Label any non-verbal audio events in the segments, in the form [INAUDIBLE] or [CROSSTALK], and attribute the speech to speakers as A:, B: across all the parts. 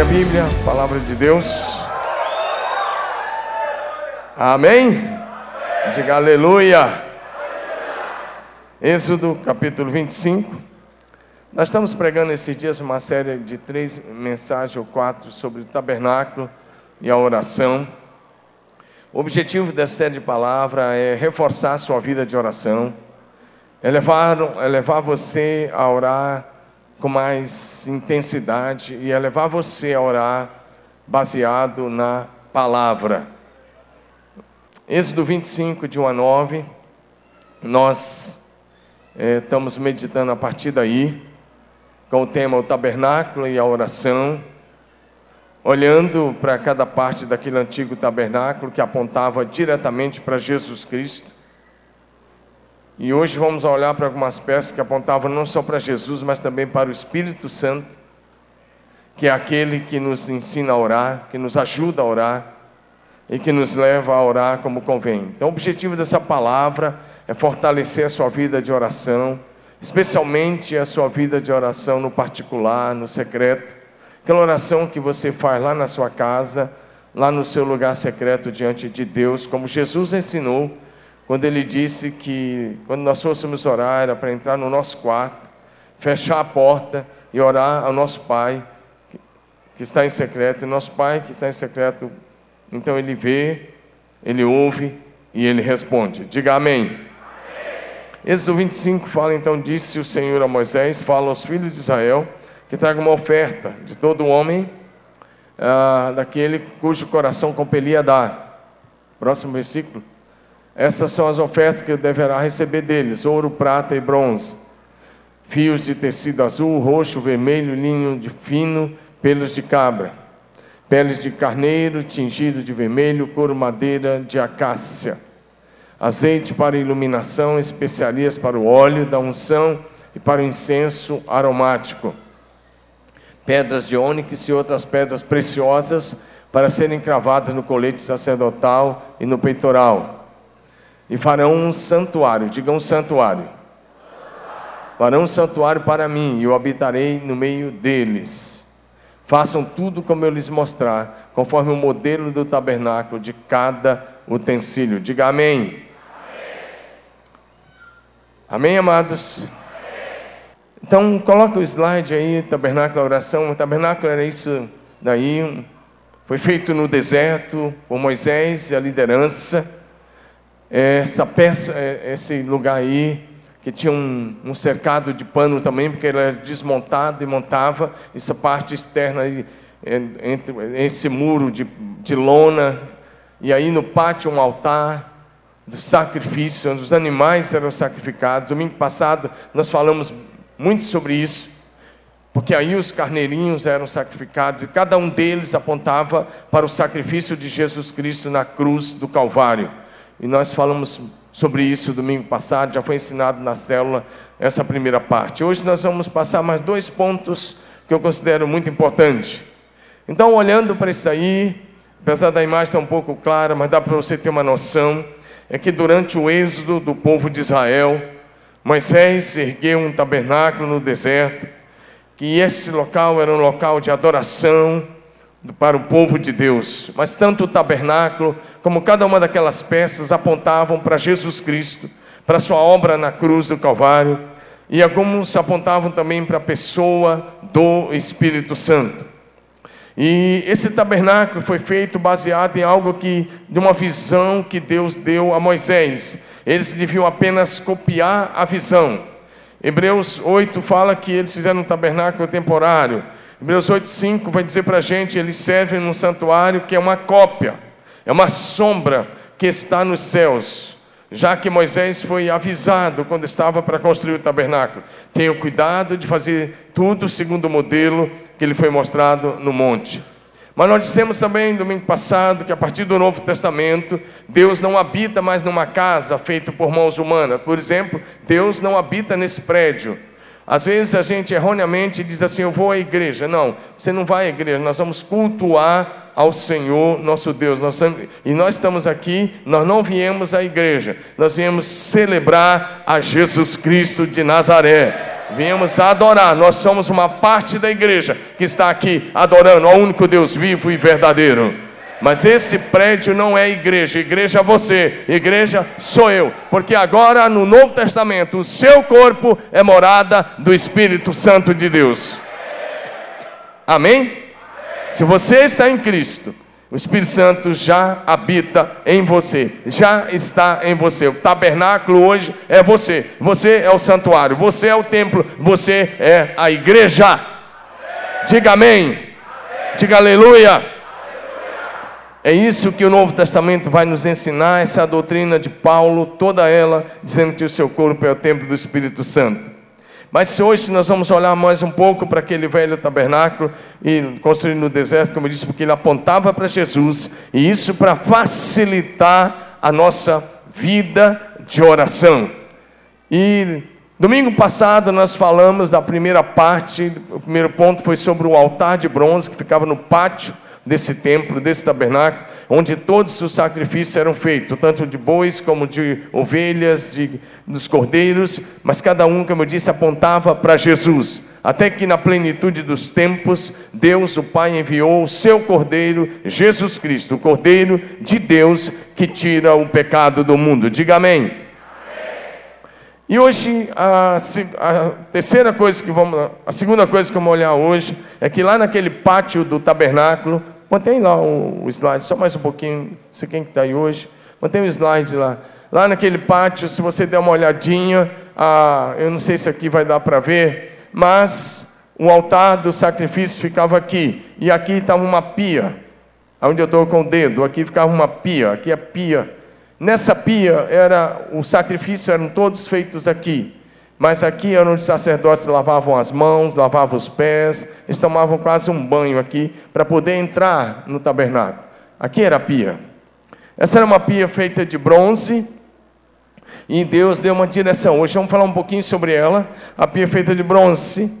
A: a Bíblia, palavra de Deus. Amém? Diga aleluia. Êxodo capítulo 25. Nós estamos pregando esses dias uma série de três mensagens ou quatro sobre o tabernáculo e a oração. O objetivo dessa série de palavra é reforçar a sua vida de oração, é levar, é levar você a orar com mais intensidade e é levar você a orar baseado na palavra. Êxodo 25, de 1 a 9, nós é, estamos meditando a partir daí, com o tema o tabernáculo e a oração, olhando para cada parte daquele antigo tabernáculo que apontava diretamente para Jesus Cristo e hoje vamos olhar para algumas peças que apontavam não só para Jesus, mas também para o Espírito Santo, que é aquele que nos ensina a orar, que nos ajuda a orar e que nos leva a orar como convém. Então, o objetivo dessa palavra é fortalecer a sua vida de oração, especialmente a sua vida de oração no particular, no secreto. Aquela oração que você faz lá na sua casa, lá no seu lugar secreto diante de Deus, como Jesus ensinou quando ele disse que quando nós fôssemos orar era para entrar no nosso quarto, fechar a porta e orar ao nosso Pai que está em secreto. E nosso Pai que está em secreto, então ele vê, ele ouve e ele responde. Diga amém. amém. Êxodo 25 fala então: Disse o Senhor a Moisés: Fala aos filhos de Israel que traga uma oferta de todo homem, ah, daquele cujo coração compelia a dar. Próximo versículo. Essas são as ofertas que deverá receber deles: ouro, prata e bronze, fios de tecido azul, roxo, vermelho, linho de fino, pelos de cabra, peles de carneiro tingido de vermelho, couro madeira de acácia, azeite para iluminação, especiarias para o óleo da unção e para o incenso aromático, pedras de ônix e outras pedras preciosas para serem cravadas no colete sacerdotal e no peitoral e farão um santuário. Digam um santuário. Farão um santuário para mim e eu habitarei no meio deles. Façam tudo como eu lhes mostrar, conforme o modelo do tabernáculo de cada utensílio. Diga amém. Amém, amados? Então, coloca o slide aí, tabernáculo oração. O tabernáculo era isso daí. Foi feito no deserto por Moisés e a liderança essa peça, é, esse lugar aí, que tinha um, um, cercado de pano também, porque ele era desmontado e montava essa parte externa aí, entre esse muro de, de lona, e aí no pátio um altar de sacrifício, onde os animais eram sacrificados. Domingo passado nós falamos muito sobre isso, porque aí os carneirinhos eram sacrificados e cada um deles apontava para o sacrifício de Jesus Cristo na cruz do Calvário. E nós falamos sobre isso domingo passado, já foi ensinado na célula essa primeira parte. Hoje nós vamos passar mais dois pontos que eu considero muito importantes. Então, olhando para isso aí, apesar da imagem estar um pouco clara, mas dá para você ter uma noção, é que durante o êxodo do povo de Israel, Moisés ergueu um tabernáculo no deserto, que esse local era um local de adoração, para o povo de Deus, mas tanto o tabernáculo como cada uma daquelas peças apontavam para Jesus Cristo, para sua obra na cruz do Calvário, e alguns apontavam também para a pessoa do Espírito Santo. E esse tabernáculo foi feito baseado em algo que, de uma visão que Deus deu a Moisés. Eles deviam apenas copiar a visão. Hebreus 8 fala que eles fizeram um tabernáculo temporário Hebreus 8,5 vai dizer para a gente: eles servem num santuário que é uma cópia, é uma sombra que está nos céus. Já que Moisés foi avisado quando estava para construir o tabernáculo, tenha cuidado de fazer tudo segundo o modelo que ele foi mostrado no monte. Mas nós dissemos também domingo passado que a partir do Novo Testamento, Deus não habita mais numa casa feita por mãos humanas. Por exemplo, Deus não habita nesse prédio. Às vezes a gente erroneamente diz assim: Eu vou à igreja. Não, você não vai à igreja, nós vamos cultuar ao Senhor nosso Deus. Nós e nós estamos aqui, nós não viemos à igreja, nós viemos celebrar a Jesus Cristo de Nazaré. Viemos adorar. Nós somos uma parte da igreja que está aqui adorando ao único Deus vivo e verdadeiro. Mas esse prédio não é igreja, igreja é você, igreja sou eu, porque agora no Novo Testamento o seu corpo é morada do Espírito Santo de Deus. Amém? Se você está em Cristo, o Espírito Santo já habita em você, já está em você. O tabernáculo hoje é você, você é o santuário, você é o templo, você é a igreja. Diga amém, diga aleluia. É isso que o Novo Testamento vai nos ensinar, essa doutrina de Paulo, toda ela, dizendo que o seu corpo é o templo do Espírito Santo. Mas hoje nós vamos olhar mais um pouco para aquele velho tabernáculo e construído no deserto, como eu disse, porque ele apontava para Jesus, e isso para facilitar a nossa vida de oração. E domingo passado nós falamos da primeira parte, o primeiro ponto foi sobre o altar de bronze que ficava no pátio desse templo, desse tabernáculo, onde todos os sacrifícios eram feitos, tanto de bois como de ovelhas, de, dos cordeiros, mas cada um, como eu disse, apontava para Jesus. Até que na plenitude dos tempos, Deus, o Pai, enviou o seu cordeiro, Jesus Cristo, o cordeiro de Deus que tira o pecado do mundo. Diga amém. E hoje, a, a, terceira coisa que vamos, a segunda coisa que vamos olhar hoje é que lá naquele pátio do tabernáculo, mantém lá o, o slide, só mais um pouquinho, você quem está aí hoje, mantém o slide lá. Lá naquele pátio, se você der uma olhadinha, a, eu não sei se aqui vai dar para ver, mas o altar do sacrifício ficava aqui, e aqui estava uma pia, onde eu estou com o dedo, aqui ficava uma pia, aqui é pia. Nessa pia era o sacrifício eram todos feitos aqui. Mas aqui era onde os sacerdotes lavavam as mãos, lavavam os pés, eles tomavam quase um banho aqui para poder entrar no tabernáculo. Aqui era a pia. Essa era uma pia feita de bronze, e Deus deu uma direção. Hoje vamos falar um pouquinho sobre ela. A pia feita de bronze,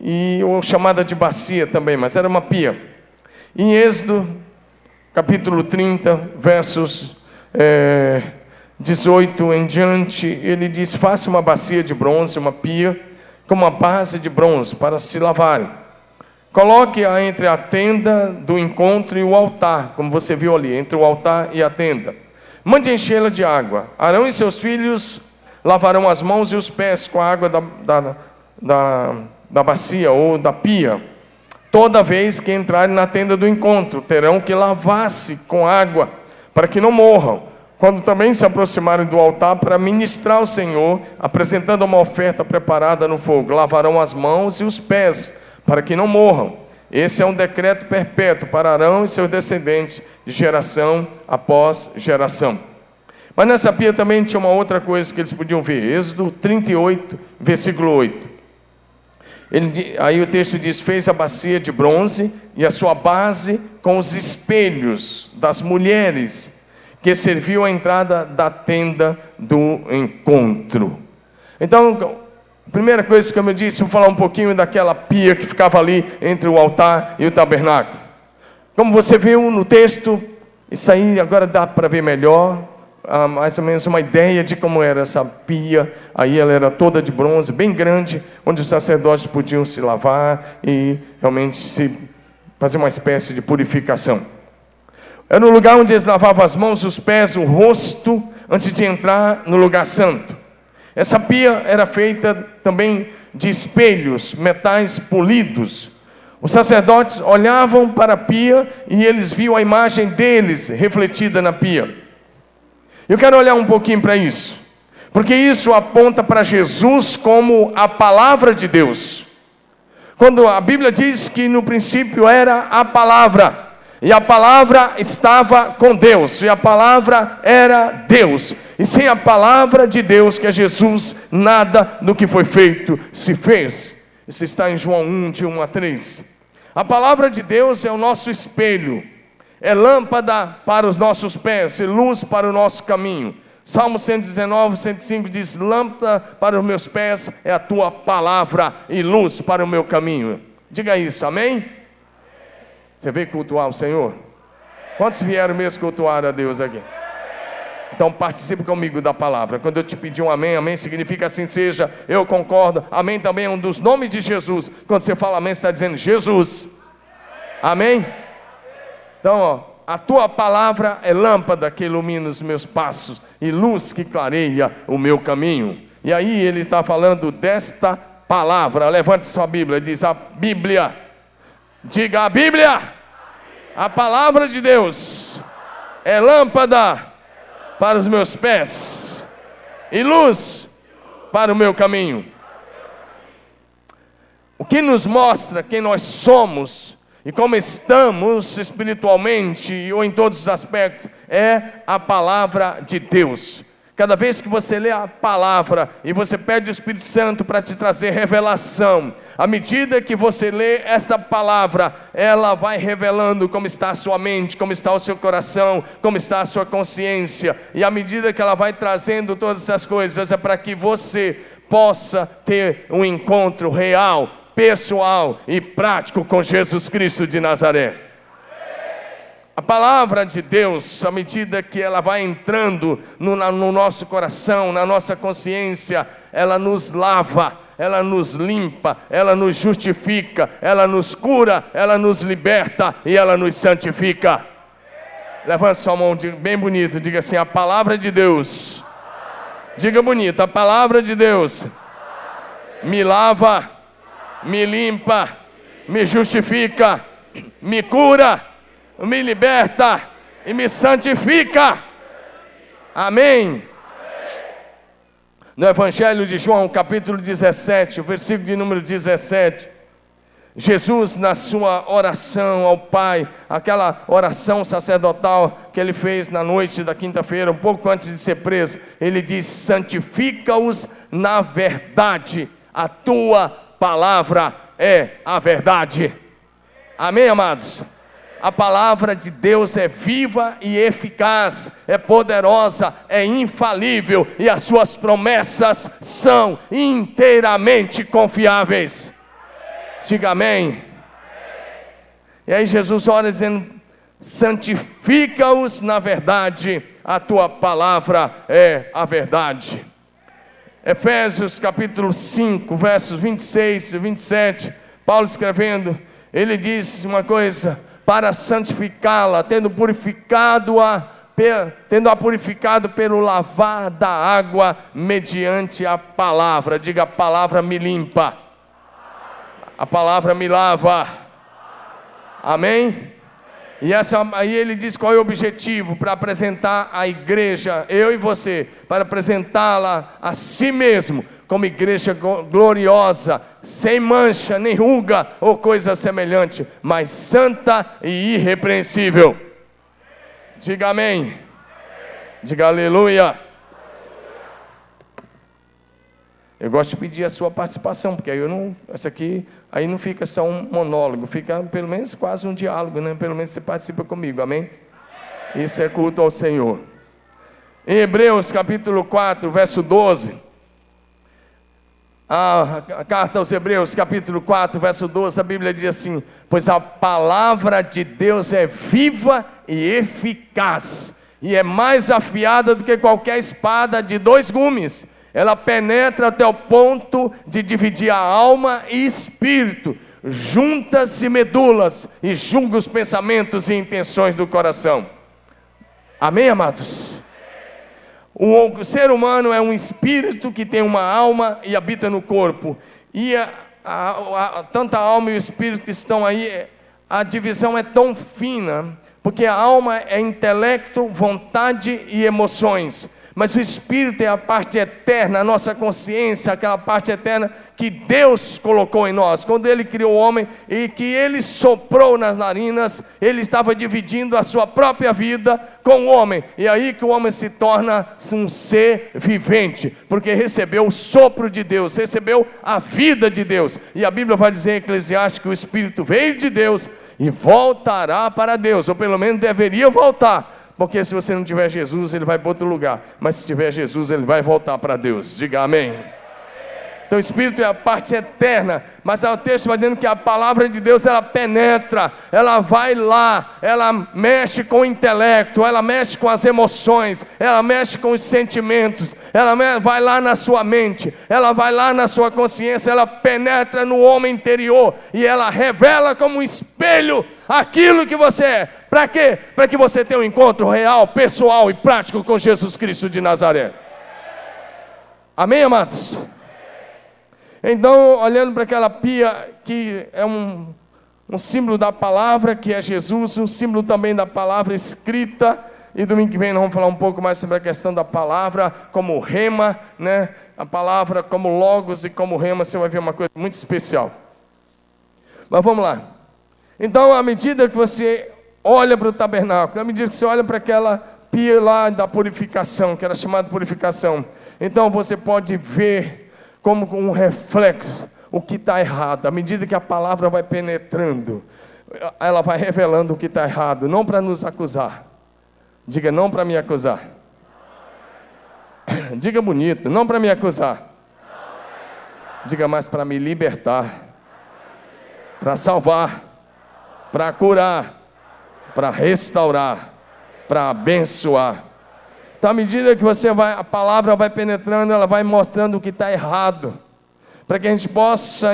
A: e ou chamada de bacia também, mas era uma pia. Em Êxodo, capítulo 30, versos é, 18 em diante, ele diz: faça uma bacia de bronze, uma pia, com uma base de bronze para se lavarem. Coloque-a entre a tenda do encontro e o altar, como você viu ali, entre o altar e a tenda. Mande enchê-la de água. Arão e seus filhos lavarão as mãos e os pés com a água da, da, da, da bacia ou da pia. Toda vez que entrarem na tenda do encontro, terão que lavar-se com água para que não morram. Quando também se aproximarem do altar para ministrar ao Senhor, apresentando uma oferta preparada no fogo, lavarão as mãos e os pés, para que não morram. Esse é um decreto perpétuo para Arão e seus descendentes, de geração após geração. Mas nessa pia também tinha uma outra coisa que eles podiam ver. Êxodo 38, versículo 8. Ele, aí o texto diz: fez a bacia de bronze e a sua base com os espelhos das mulheres que serviu a entrada da tenda do encontro. Então, primeira coisa que eu disse, vou falar um pouquinho daquela pia que ficava ali entre o altar e o tabernáculo. Como você viu no texto, isso aí agora dá para ver melhor ah, mais ou menos uma ideia de como era essa pia. Aí ela era toda de bronze, bem grande, onde os sacerdotes podiam se lavar e realmente se fazer uma espécie de purificação. Era um lugar onde eles lavavam as mãos, os pés, o rosto, antes de entrar no lugar santo. Essa pia era feita também de espelhos, metais polidos. Os sacerdotes olhavam para a pia e eles viam a imagem deles refletida na pia. Eu quero olhar um pouquinho para isso, porque isso aponta para Jesus como a palavra de Deus. Quando a Bíblia diz que no princípio era a palavra, e a palavra estava com Deus, e a palavra era Deus. E sem a palavra de Deus, que é Jesus, nada do que foi feito se fez. Isso está em João 1, de 1 a 3. A palavra de Deus é o nosso espelho é lâmpada para os nossos pés e luz para o nosso caminho. Salmo 119, 105 diz: Lâmpada para os meus pés é a tua palavra e luz para o meu caminho. Diga isso, amém? Você veio cultuar o Senhor? Quantos vieram mesmo cultuar a Deus aqui? Então participe comigo da palavra. Quando eu te pedir um amém, amém significa assim seja, eu concordo. Amém também é um dos nomes de Jesus. Quando você fala amém, você está dizendo Jesus. Amém? Então, ó, a tua palavra é lâmpada que ilumina os meus passos e luz que clareia o meu caminho. E aí ele está falando desta palavra. Levante sua Bíblia, diz a Bíblia. Diga a Bíblia. A palavra de Deus é lâmpada para os meus pés e luz para o meu caminho. O que nos mostra quem nós somos e como estamos espiritualmente ou em todos os aspectos é a palavra de Deus. Cada vez que você lê a palavra e você pede o Espírito Santo para te trazer revelação, à medida que você lê esta palavra, ela vai revelando como está a sua mente, como está o seu coração, como está a sua consciência, e à medida que ela vai trazendo todas essas coisas, é para que você possa ter um encontro real, pessoal e prático com Jesus Cristo de Nazaré. A palavra de Deus, à medida que ela vai entrando no, no, nosso coração, na nossa consciência, ela nos lava, ela nos limpa, ela nos justifica, ela nos cura, ela nos liberta e ela nos santifica. Levante sua mão bem bonito, diga assim: a palavra de Deus. Diga bonito, a palavra de Deus me lava, me limpa, me justifica, me cura me liberta e me santifica. Amém. No Evangelho de João, capítulo 17, o versículo de número 17. Jesus, na sua oração ao Pai, aquela oração sacerdotal que ele fez na noite da quinta-feira, um pouco antes de ser preso, ele diz: Santifica-os na verdade, a tua palavra é a verdade. Amém, amados? a palavra de Deus é viva e eficaz, é poderosa, é infalível e as suas promessas são inteiramente confiáveis. Diga amém. E aí Jesus ora dizendo: santifica-os na verdade, a tua palavra é a verdade. Efésios capítulo 5, versos 26 e 27, Paulo escrevendo, ele diz uma coisa: para santificá-la, tendo purificado-a, tendo a purificado pelo lavar da água mediante a palavra. Diga: a palavra me limpa. A palavra me lava. Amém? E essa, aí ele diz qual é o objetivo para apresentar a igreja, eu e você, para apresentá-la a si mesmo como igreja gloriosa, sem mancha, nem ruga ou coisa semelhante, mas santa e irrepreensível. Diga amém. Diga aleluia. Eu gosto de pedir a sua participação, porque aí eu não, essa aqui, aí não fica só um monólogo, fica pelo menos quase um diálogo, né? Pelo menos você participa comigo, amém? Isso é culto ao Senhor. Em Hebreus capítulo 4, verso 12 a, carta aos Hebreus, capítulo 4, verso 12, a Bíblia diz assim: Pois a palavra de Deus é viva e eficaz, e é mais afiada do que qualquer espada de dois gumes. Ela penetra até o ponto de dividir a alma e espírito, juntas e medulas, e julga os pensamentos e intenções do coração. Amém, amados? O ser humano é um espírito que tem uma alma e habita no corpo. E a, a, a, tanto a alma e o espírito estão aí, a divisão é tão fina, porque a alma é intelecto, vontade e emoções. Mas o espírito é a parte eterna, a nossa consciência, aquela parte eterna que Deus colocou em nós. Quando Ele criou o homem e que Ele soprou nas narinas, Ele estava dividindo a sua própria vida com o homem. E aí que o homem se torna um ser vivente, porque recebeu o sopro de Deus, recebeu a vida de Deus. E a Bíblia vai dizer em Eclesiastes que o espírito veio de Deus e voltará para Deus, ou pelo menos deveria voltar porque se você não tiver Jesus, ele vai para outro lugar. Mas se tiver Jesus, ele vai voltar para Deus. Diga amém. Então o Espírito é a parte eterna, mas o texto dizendo que a palavra de Deus ela penetra, ela vai lá, ela mexe com o intelecto, ela mexe com as emoções, ela mexe com os sentimentos, ela vai lá na sua mente, ela vai lá na sua consciência, ela penetra no homem interior e ela revela como um espelho aquilo que você é. Para quê? Para que você tenha um encontro real, pessoal e prático com Jesus Cristo de Nazaré. Amém, amados? Então, olhando para aquela pia que é um, um símbolo da palavra, que é Jesus, um símbolo também da palavra escrita. E domingo que vem nós vamos falar um pouco mais sobre a questão da palavra como rema, né? A palavra como logos e como rema, você vai ver uma coisa muito especial. Mas vamos lá. Então, à medida que você olha para o tabernáculo, à medida que você olha para aquela pia lá da purificação, que era chamada purificação, então você pode ver como um reflexo o que está errado. À medida que a palavra vai penetrando, ela vai revelando o que está errado, não para nos acusar. Diga não para me acusar. [COUGHS] Diga bonito, não para me acusar. Diga mais para me libertar, para salvar, para curar, para restaurar, para abençoar. Então, à medida que você vai, a palavra vai penetrando, ela vai mostrando o que está errado, para que a gente possa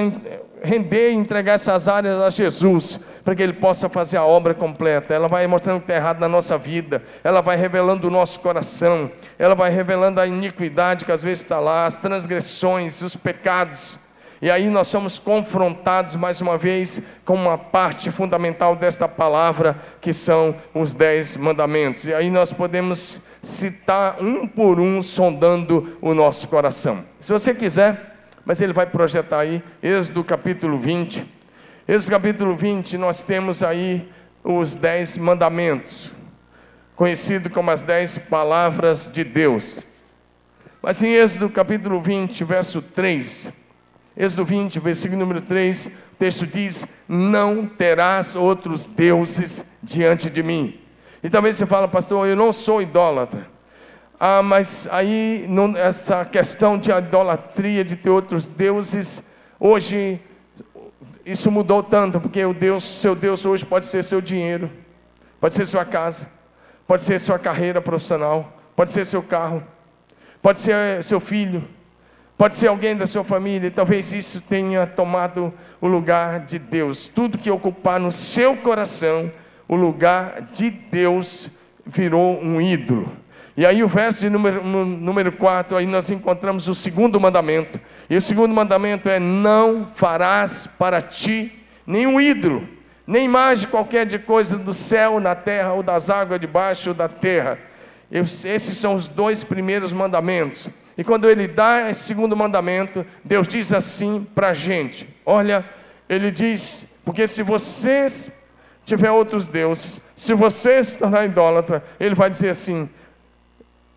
A: render e entregar essas áreas a Jesus, para que Ele possa fazer a obra completa. Ela vai mostrando o que está errado na nossa vida, ela vai revelando o nosso coração, ela vai revelando a iniquidade que às vezes está lá, as transgressões, os pecados. E aí nós somos confrontados mais uma vez com uma parte fundamental desta palavra, que são os dez mandamentos. E aí nós podemos citar um por um, sondando o nosso coração. Se você quiser, mas ele vai projetar aí, Êxodo capítulo 20. Êxodo capítulo 20, nós temos aí os dez mandamentos, conhecido como as dez palavras de Deus. Mas em Êxodo capítulo 20, verso 3, Êxodo 20, versículo número 3, o texto diz: Não terás outros deuses diante de mim. E talvez você fala, pastor, eu não sou idólatra. Ah, mas aí não, essa questão de idolatria, de ter outros deuses, hoje isso mudou tanto, porque o Deus, seu Deus hoje pode ser seu dinheiro, pode ser sua casa, pode ser sua carreira profissional, pode ser seu carro, pode ser seu filho, pode ser alguém da sua família, e talvez isso tenha tomado o lugar de Deus. Tudo que ocupar no seu coração o lugar de Deus virou um ídolo. E aí o verso de número, número 4, aí nós encontramos o segundo mandamento. E o segundo mandamento é: não farás para ti nenhum ídolo, nem imagem qualquer de coisa do céu, na terra, ou das águas debaixo da terra. Esses são os dois primeiros mandamentos. E quando ele dá esse segundo mandamento, Deus diz assim para a gente: olha, ele diz, porque se vocês tiver outros deuses, se você se tornar idólatra, ele vai dizer assim: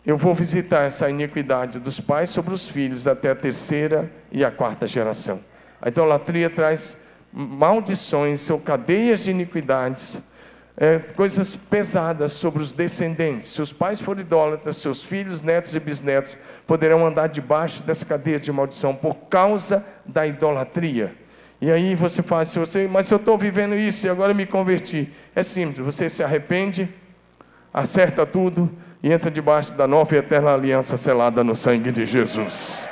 A: Eu vou visitar essa iniquidade dos pais sobre os filhos até a terceira e a quarta geração. A idolatria traz maldições, são cadeias de iniquidades, é, coisas pesadas sobre os descendentes. Se os pais forem idólatras, seus filhos, netos e bisnetos poderão andar debaixo dessa cadeia de maldição por causa da idolatria. E aí você faz, se você, mas eu estou vivendo isso e agora me converti, é simples, você se arrepende, acerta tudo e entra debaixo da nova e eterna aliança selada no sangue de Jesus.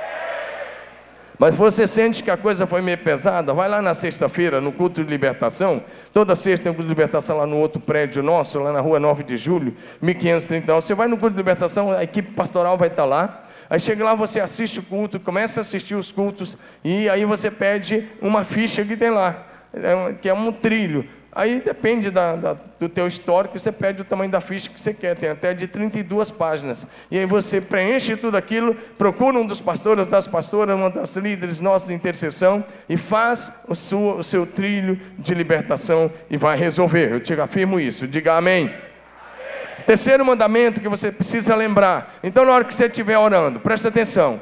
A: Mas você sente que a coisa foi meio pesada, vai lá na sexta-feira, no culto de libertação. Toda sexta tem um culto de libertação lá no outro prédio nosso, lá na rua 9 de julho, 1530. Você vai no culto de libertação, a equipe pastoral vai estar lá. Aí chega lá, você assiste o culto, começa a assistir os cultos, e aí você pede uma ficha que tem lá, é que é um trilho. Aí depende da, da, do teu histórico, você pede o tamanho da ficha que você quer, tem até de 32 páginas. E aí você preenche tudo aquilo, procura um dos pastores, das pastoras, uma das líderes nossas de intercessão, e faz o seu, o seu trilho de libertação e vai resolver. Eu te afirmo isso, diga amém. Terceiro mandamento que você precisa lembrar. Então, na hora que você estiver orando, presta atenção.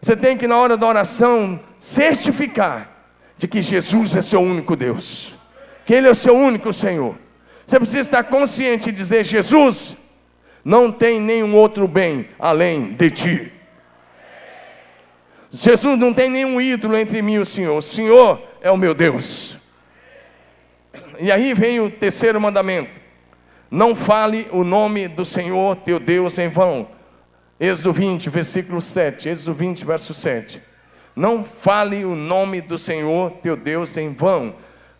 A: Você tem que, na hora da oração, certificar de que Jesus é seu único Deus, que Ele é o seu único Senhor. Você precisa estar consciente e dizer: Jesus, não tem nenhum outro bem além de ti. Jesus não tem nenhum ídolo entre mim e o Senhor. O Senhor é o meu Deus. E aí vem o terceiro mandamento: não fale o nome do Senhor teu Deus em vão. Êxodo 20, versículo 7. Êxodo 20, verso 7. Não fale o nome do Senhor teu Deus em vão.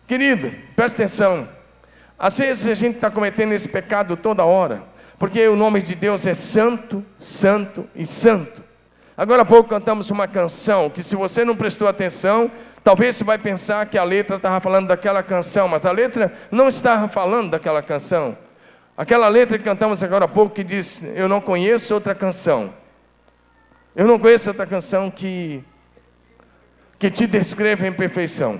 A: Querido, presta atenção. Às vezes a gente está cometendo esse pecado toda hora, porque o nome de Deus é santo, santo e santo. Agora há pouco cantamos uma canção que, se você não prestou atenção, talvez você vai pensar que a letra estava falando daquela canção, mas a letra não estava falando daquela canção. Aquela letra que cantamos agora há pouco que diz: Eu não conheço outra canção. Eu não conheço outra canção que, que te descreva em perfeição.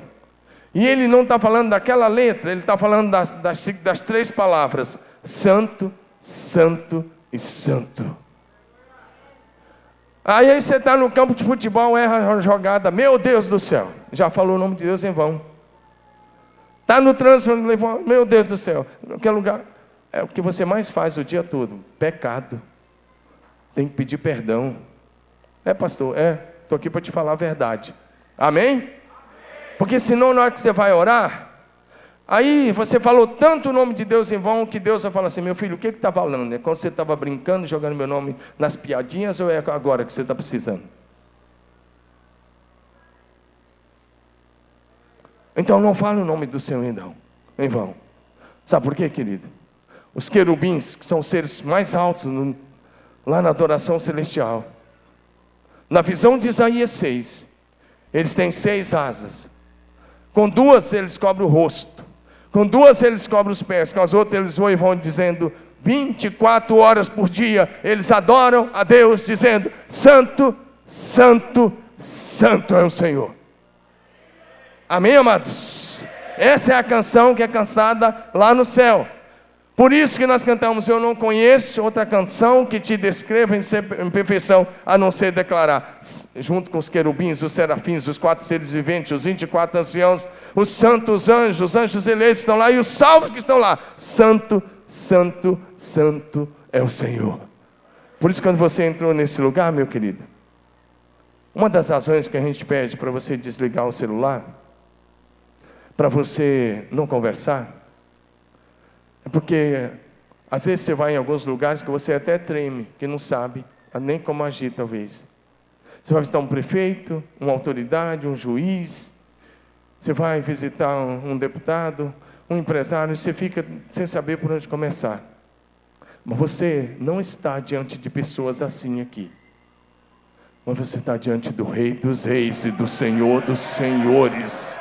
A: E ele não está falando daquela letra, ele está falando das, das, das três palavras: Santo, Santo e Santo. Aí você está no campo de futebol, erra a jogada, meu Deus do céu, já falou o nome de Deus em vão. Está no trânsito, meu Deus do céu, qualquer lugar, é o que você mais faz o dia todo: pecado. Tem que pedir perdão. É, pastor? É, estou aqui para te falar a verdade. Amém? Porque senão, na hora que você vai orar, aí você falou tanto o nome de Deus em vão que Deus vai falar assim: meu filho, o que está falando? É quando você estava brincando, jogando meu nome nas piadinhas ou é agora que você está precisando? Então não fale o nome do Senhor em vão. Sabe por quê, querido? Os querubins, que são os seres mais altos no, lá na adoração celestial. Na visão de Isaías 6, eles têm seis asas. Com duas eles cobrem o rosto. Com duas eles cobrem os pés. Com as outras eles vão e vão dizendo 24 horas por dia. Eles adoram a Deus, dizendo: Santo, Santo, Santo é o Senhor. Amém, amados? Essa é a canção que é cantada lá no céu. Por isso que nós cantamos: Eu não conheço outra canção que te descreva em perfeição, a não ser declarar, junto com os querubins, os serafins, os quatro seres viventes, os 24 anciãos, os santos anjos, os anjos eleitos estão lá e os salvos que estão lá: Santo, Santo, Santo é o Senhor. Por isso, quando você entrou nesse lugar, meu querido, uma das razões que a gente pede para você desligar o celular, para você não conversar, porque às vezes você vai em alguns lugares que você até treme, que não sabe nem como agir, talvez. Você vai visitar um prefeito, uma autoridade, um juiz, você vai visitar um, um deputado, um empresário, e você fica sem saber por onde começar. Mas você não está diante de pessoas assim aqui. Mas você está diante do Rei dos Reis e do Senhor dos Senhores.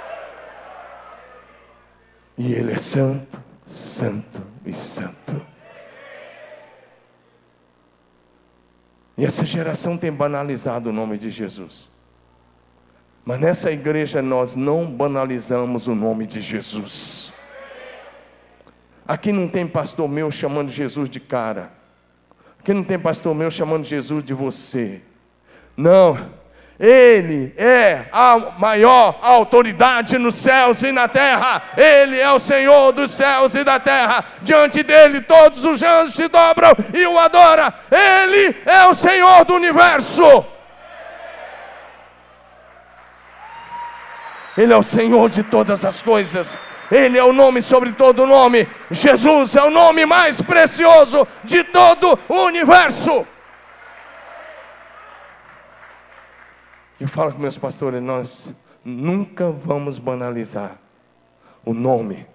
A: E Ele é santo, santo e santo. E essa geração tem banalizado o nome de Jesus. Mas nessa igreja nós não banalizamos o nome de Jesus. Aqui não tem pastor meu chamando Jesus de cara. Aqui não tem pastor meu chamando Jesus de você. Não. Ele é a maior autoridade nos céus e na terra. Ele é o Senhor dos céus e da terra. Diante dele todos os anjos se dobram e o adoram. Ele é o Senhor do universo. Ele é o Senhor de todas as coisas. Ele é o nome sobre todo nome. Jesus é o nome mais precioso de todo o universo. Eu falo com meus pastores, nós nunca vamos banalizar o nome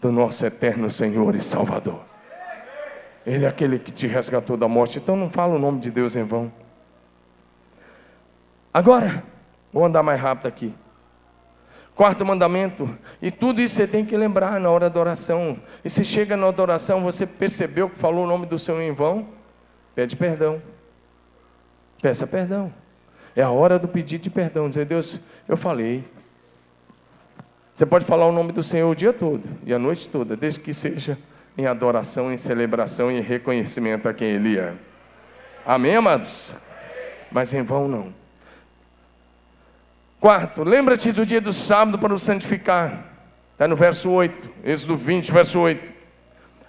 A: do nosso eterno Senhor e Salvador. Ele é aquele que te resgatou da morte, então não fala o nome de Deus em vão. Agora, vou andar mais rápido aqui. Quarto mandamento, e tudo isso você tem que lembrar na hora da oração. E se chega na adoração, você percebeu que falou o nome do Senhor em vão, pede perdão. Peça perdão. É a hora do pedido de perdão, dizer, Deus, eu falei. Você pode falar o nome do Senhor o dia todo e a noite toda, desde que seja em adoração, em celebração e reconhecimento a quem Ele é. Amém, amados? Mas em vão não. Quarto, lembra-te do dia do sábado para o santificar. Está no verso 8, Êxodo 20, verso 8.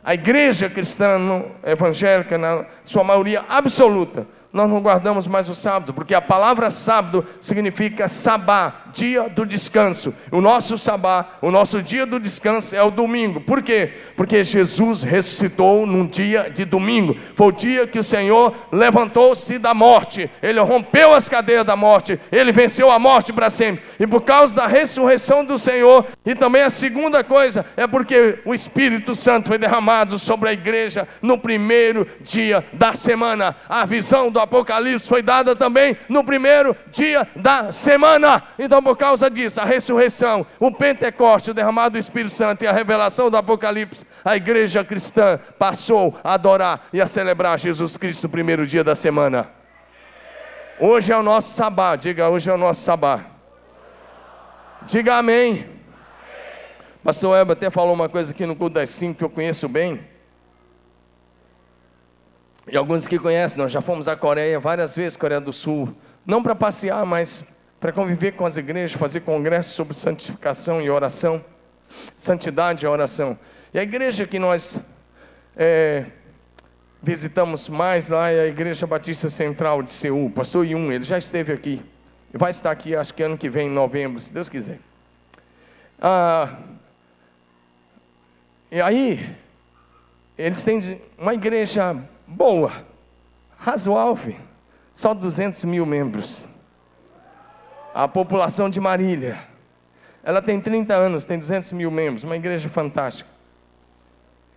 A: A igreja cristã evangélica, na sua maioria absoluta, nós não guardamos mais o sábado, porque a palavra sábado significa sabá, dia do descanso. O nosso sabá, o nosso dia do descanso é o domingo. Por quê? Porque Jesus ressuscitou num dia de domingo. Foi o dia que o Senhor levantou-se da morte. Ele rompeu as cadeias da morte. Ele venceu a morte para sempre. E por causa da ressurreição do Senhor, e também a segunda coisa é porque o Espírito Santo foi derramado sobre a igreja no primeiro dia da semana. A visão do Apocalipse foi dada também no primeiro dia da semana. Então, por causa disso, a ressurreição, o Pentecoste, o derramado do Espírito Santo e a revelação do Apocalipse, a igreja cristã passou a adorar e a celebrar Jesus Cristo no primeiro dia da semana. Hoje é o nosso sabá, diga, hoje é o nosso sabá. Diga amém. Pastor Elber até falou uma coisa aqui no culto das cinco que eu conheço bem. E alguns que conhecem, nós já fomos à Coreia várias vezes, Coreia do Sul, não para passear, mas para conviver com as igrejas, fazer congressos sobre santificação e oração, santidade e oração. E a igreja que nós é, visitamos mais lá é a Igreja Batista Central de Seul, pastor Yun, ele já esteve aqui, e vai estar aqui acho que ano que vem, em novembro, se Deus quiser. Ah, e aí, eles têm uma igreja boa, razoável, só 200 mil membros. A população de Marília, ela tem 30 anos, tem 200 mil membros, uma igreja fantástica.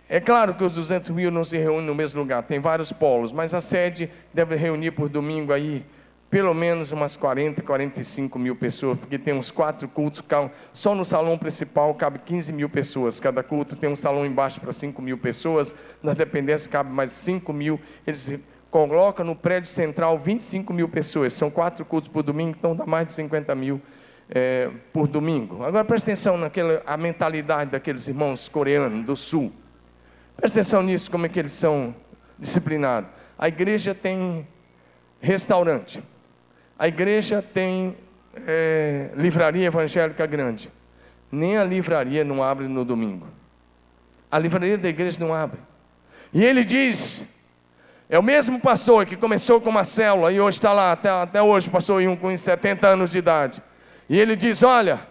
A: É claro que os 200 mil não se reúnem no mesmo lugar, tem vários polos, mas a sede deve reunir por domingo aí pelo menos umas 40, 45 mil pessoas, porque tem uns quatro cultos, só no salão principal cabe 15 mil pessoas, cada culto tem um salão embaixo para 5 mil pessoas, nas dependências cabe mais 5 mil, eles colocam no prédio central 25 mil pessoas, são quatro cultos por domingo, então dá mais de 50 mil é, por domingo. Agora presta atenção naquela a mentalidade daqueles irmãos coreanos do sul, presta atenção nisso, como é que eles são disciplinados. A igreja tem restaurante, a igreja tem é, livraria evangélica grande. Nem a livraria não abre no domingo. A livraria da igreja não abre. E ele diz: é o mesmo pastor que começou com uma célula e hoje está lá, até, até hoje, pastor Iun, com 70 anos de idade. E ele diz: olha,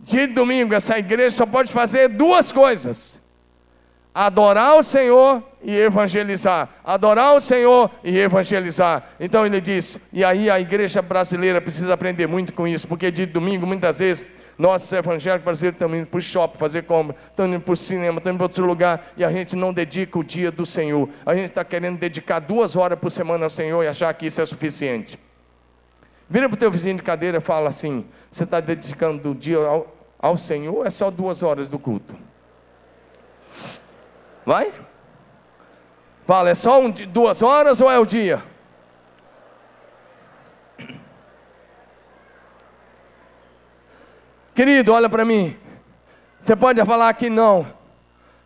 A: de domingo essa igreja só pode fazer duas coisas: adorar o Senhor e evangelizar. Adorar o Senhor e evangelizar. Então ele diz, e aí a igreja brasileira precisa aprender muito com isso, porque de domingo, muitas vezes, nós evangélicos brasileiros estamos indo para o shopping fazer compra, estamos indo para o cinema, estamos indo para outro lugar, e a gente não dedica o dia do Senhor. A gente está querendo dedicar duas horas por semana ao Senhor e achar que isso é suficiente. Vira para o teu vizinho de cadeira e fala assim: você está dedicando o dia ao, ao Senhor ou é só duas horas do culto? Vai? Fala, é só um, duas horas ou é o dia? Querido, olha para mim. Você pode falar que não,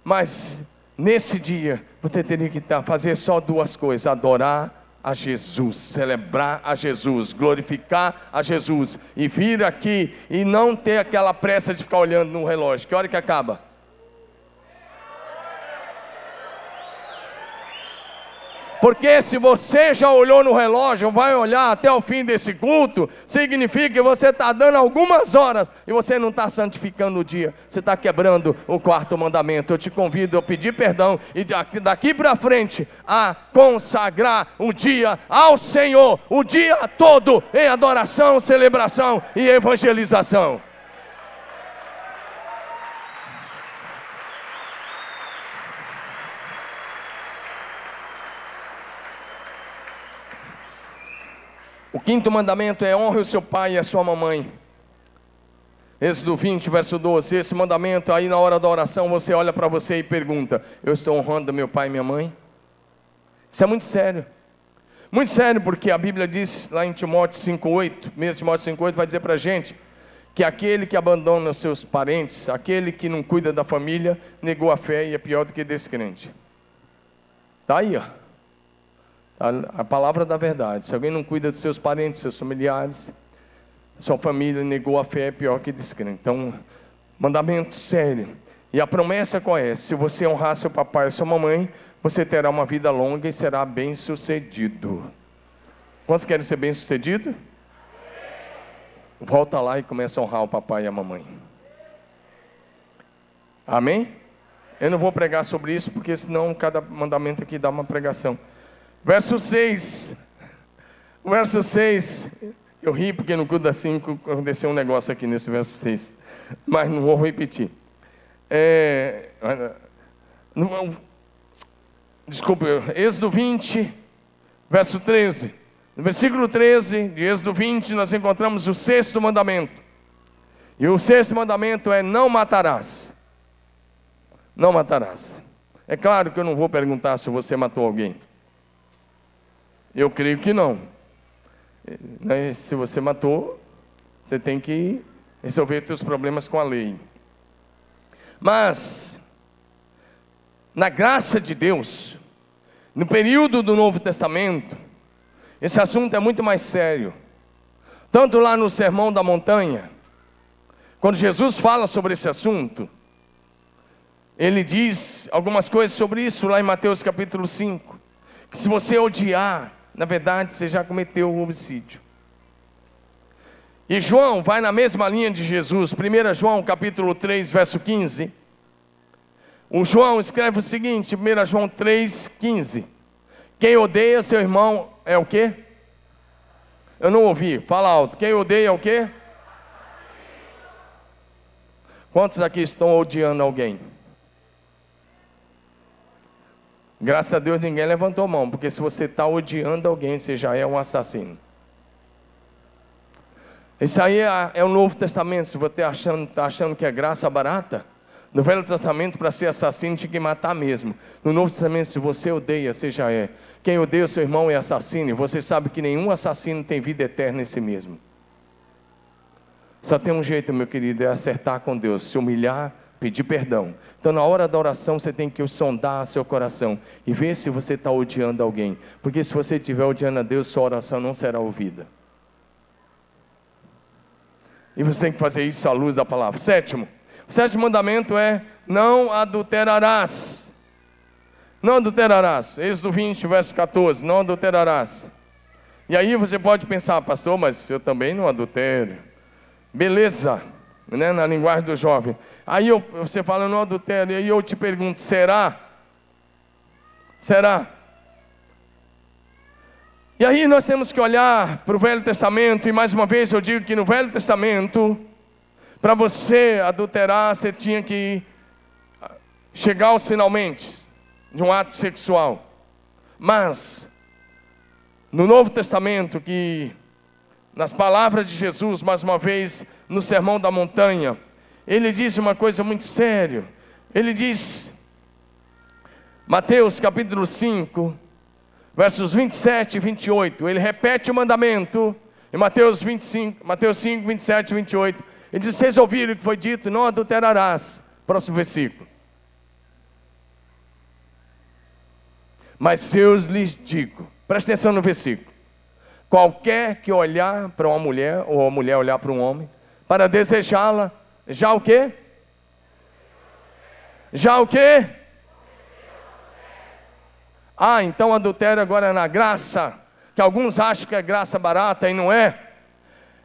A: mas nesse dia você teria que fazer só duas coisas: adorar a Jesus, celebrar a Jesus, glorificar a Jesus e vir aqui e não ter aquela pressa de ficar olhando no relógio. Que hora que acaba? Porque se você já olhou no relógio, vai olhar até o fim desse culto, significa que você está dando algumas horas e você não está santificando o dia, você está quebrando o quarto mandamento. Eu te convido a pedir perdão e daqui para frente a consagrar o dia ao Senhor, o dia todo em adoração, celebração e evangelização. O quinto mandamento é honre o seu pai e a sua mamãe. Êxodo 20, verso 12. Esse mandamento, aí na hora da oração, você olha para você e pergunta: Eu estou honrando meu pai e minha mãe? Isso é muito sério. Muito sério, porque a Bíblia diz lá em Timóteo 5,8, 1 Timóteo 5,8 vai dizer para a gente que aquele que abandona os seus parentes, aquele que não cuida da família, negou a fé e é pior do que descrente. Está aí, ó. A, palavra da verdade. Se alguém não cuida dos seus parentes, seus familiares, sua família negou a fé, é pior que descrente. Então, mandamento sério. E a promessa qual é? Se você honrar seu papai e sua mamãe, você terá uma vida longa e será bem sucedido. Quantos querem ser bem-sucedidos? Volta lá e começa a honrar o papai e a mamãe. Amém? Eu não vou pregar sobre isso, porque senão cada mandamento aqui dá uma pregação. Verso 6. Verso 6. Eu ri porque no culto das 5 aconteceu um negócio aqui nesse verso 6. Mas não vou repetir. É, não, desculpa, Êxodo 20, verso 13. No versículo 13 de Êxodo 20, nós encontramos o sexto mandamento. E o sexto mandamento é: não matarás. Não matarás. É claro que eu não vou perguntar se você matou alguém. Eu creio que não. Né, se você matou, você tem que resolver seus problemas com a lei. Mas, na graça de Deus, no período do Novo Testamento, esse assunto é muito mais sério. Tanto lá no Sermão da Montanha, quando Jesus fala sobre esse assunto, ele diz algumas coisas sobre isso lá em Mateus capítulo 5. Que se você odiar, na verdade você já cometeu o homicídio. E João vai na mesma linha de Jesus, 1 João capítulo 3, verso 15. O João escreve o seguinte, 1 João 3, 15. Quem odeia seu irmão é o quê? Eu não ouvi, fala alto. Quem odeia é o quê? Quantos aqui estão odiando alguém? Graças a Deus ninguém levantou mão, porque se você está odiando alguém, você já é um assassino. Isso aí é, é o Novo Testamento. Se você está achando, tá achando que é graça barata, no Velho Testamento, para ser assassino, tinha que matar mesmo. No Novo Testamento, se você odeia, você já é. Quem odeia o seu irmão é assassino. E você sabe que nenhum assassino tem vida eterna em si mesmo. Só tem um jeito, meu querido, é acertar com Deus, se humilhar, pedir perdão. Então, na hora da oração, você tem que sondar seu coração e ver se você está odiando alguém. Porque se você estiver odiando a Deus, sua oração não será ouvida. E você tem que fazer isso à luz da palavra. Sétimo, o sétimo mandamento é: não adulterarás. Não adulterarás. Êxodo 20, verso 14: não adulterarás. E aí você pode pensar, pastor, mas eu também não adultero. Beleza, né, na linguagem do jovem. Aí eu, você fala, não adultero. E aí eu te pergunto: será? Será? E aí nós temos que olhar para o Velho Testamento, e mais uma vez eu digo que no Velho Testamento, para você adulterar, você tinha que chegar aos finalmente de um ato sexual. Mas, no Novo Testamento, que nas palavras de Jesus, mais uma vez, no Sermão da Montanha, ele diz uma coisa muito séria. Ele diz, Mateus capítulo 5, versos 27 e 28, ele repete o mandamento, em Mateus 25, Mateus 5, 27 e 28, ele diz: Vocês ouviram o que foi dito, não adulterarás. Próximo versículo. Mas eu lhes digo, presta atenção no versículo: qualquer que olhar para uma mulher, ou a mulher olhar para um homem, para desejá-la, já o quê? Já o quê? Ah, então adultério agora é na graça, que alguns acham que é graça barata e não é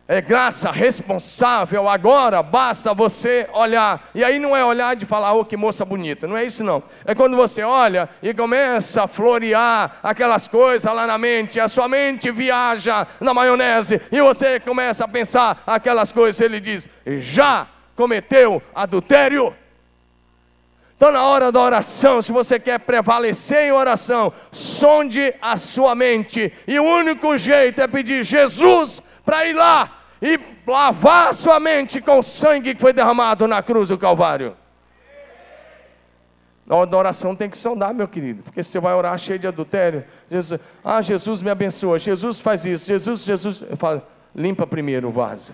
A: é graça responsável, agora basta você olhar. E aí não é olhar de falar, oh, que moça bonita, não é isso não. É quando você olha e começa a florear aquelas coisas lá na mente, a sua mente viaja na maionese e você começa a pensar aquelas coisas, ele diz: já cometeu adultério. Então, na hora da oração, se você quer prevalecer em oração, sonde a sua mente, e o único jeito é pedir Jesus para ir lá e lavar sua mente com o sangue que foi derramado na cruz do Calvário. Na hora da oração tem que sondar, meu querido, porque se você vai orar cheio de adultério, Jesus, ah, Jesus me abençoa, Jesus faz isso, Jesus, Jesus, eu falo, limpa primeiro o vaso.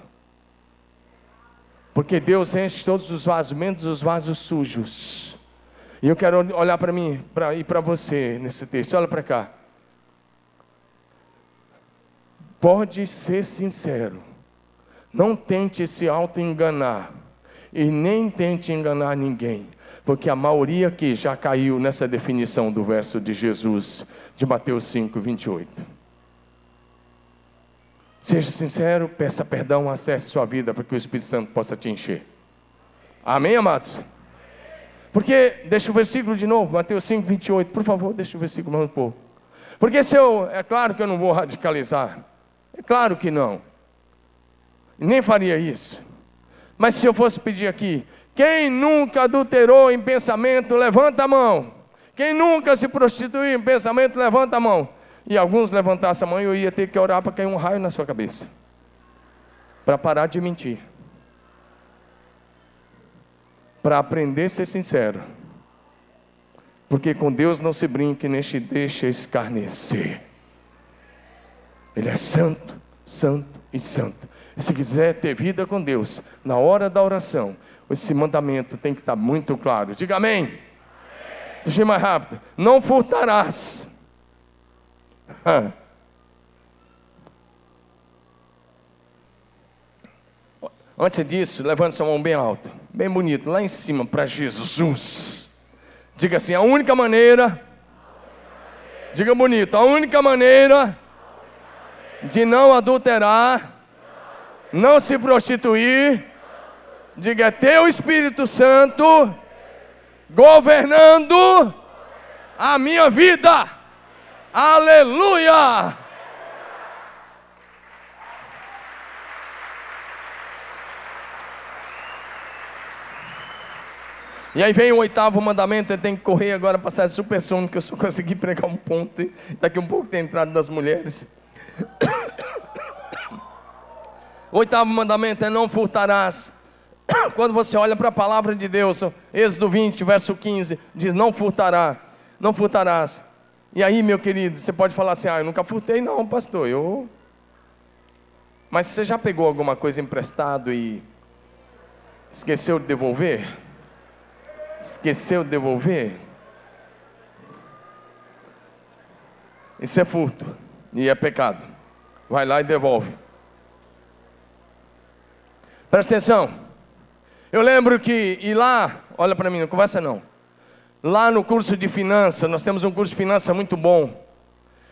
A: Porque Deus enche todos os vasos, menos os vasos sujos. E eu quero olhar para mim pra, e para você nesse texto, olha para cá. Pode ser sincero. Não tente se auto-enganar. E nem tente enganar ninguém. Porque a maioria aqui já caiu nessa definição do verso de Jesus, de Mateus 5, 28. Seja sincero, peça perdão, acesse sua vida para que o Espírito Santo possa te encher. Amém, amados? Porque, deixa o versículo de novo, Mateus 5, 28, por favor, deixa o versículo mais um pouco. Porque se eu, é claro que eu não vou radicalizar, é claro que não, nem faria isso. Mas se eu fosse pedir aqui, quem nunca adulterou em pensamento, levanta a mão. Quem nunca se prostituiu em pensamento, levanta a mão. E alguns levantassem a mão, eu ia ter que orar para cair um raio na sua cabeça. Para parar de mentir. Para aprender a ser sincero. Porque com Deus não se brinque, nem se deixa escarnecer. Ele é santo, santo e santo. E se quiser ter vida com Deus, na hora da oração, esse mandamento tem que estar muito claro. Diga amém. amém. Deixa mais rápido. Não furtarás. [LAUGHS] Antes disso, levante sua mão bem alta, bem bonito, lá em cima, para Jesus. Diga assim: a única maneira, diga bonito, a única maneira de não adulterar, não se prostituir, diga é ter o Espírito Santo governando a minha vida. Aleluia! E aí vem o oitavo mandamento, ele tem que correr agora passar que eu só consegui [LAUGHS] pregar um ponto. Daqui um pouco tem entrada das mulheres. Oitavo mandamento é não furtarás. Quando você olha para a palavra de Deus, Êxodo 20, verso 15, diz: Não furtará, não furtarás. E aí, meu querido, você pode falar assim: Ah, eu nunca furtei, não, pastor. Eu. Mas você já pegou alguma coisa emprestado e esqueceu de devolver? Esqueceu de devolver? Isso é furto e é pecado. Vai lá e devolve. Presta atenção. Eu lembro que, e lá, olha para mim, não conversa não. Lá no curso de finanças, nós temos um curso de finanças muito bom.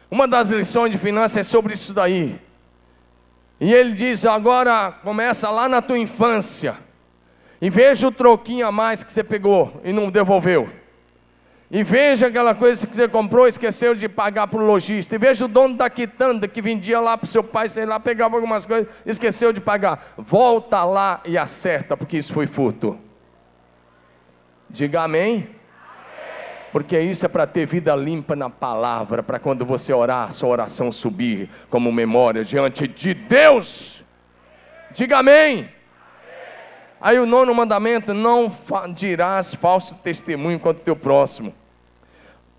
A: Uma das lições de finanças é sobre isso daí. E ele diz: agora começa lá na tua infância. E veja o troquinho a mais que você pegou e não devolveu. E veja aquela coisa que você comprou esqueceu de pagar para o lojista. E veja o dono da quitanda que vendia lá para o seu pai, sei lá, pegava algumas coisas, esqueceu de pagar. Volta lá e acerta, porque isso foi furto. Diga amém. Porque isso é para ter vida limpa na palavra, para quando você orar, sua oração subir como memória diante de Deus. Diga amém. Aí o nono mandamento: não dirás falso testemunho contra o teu próximo.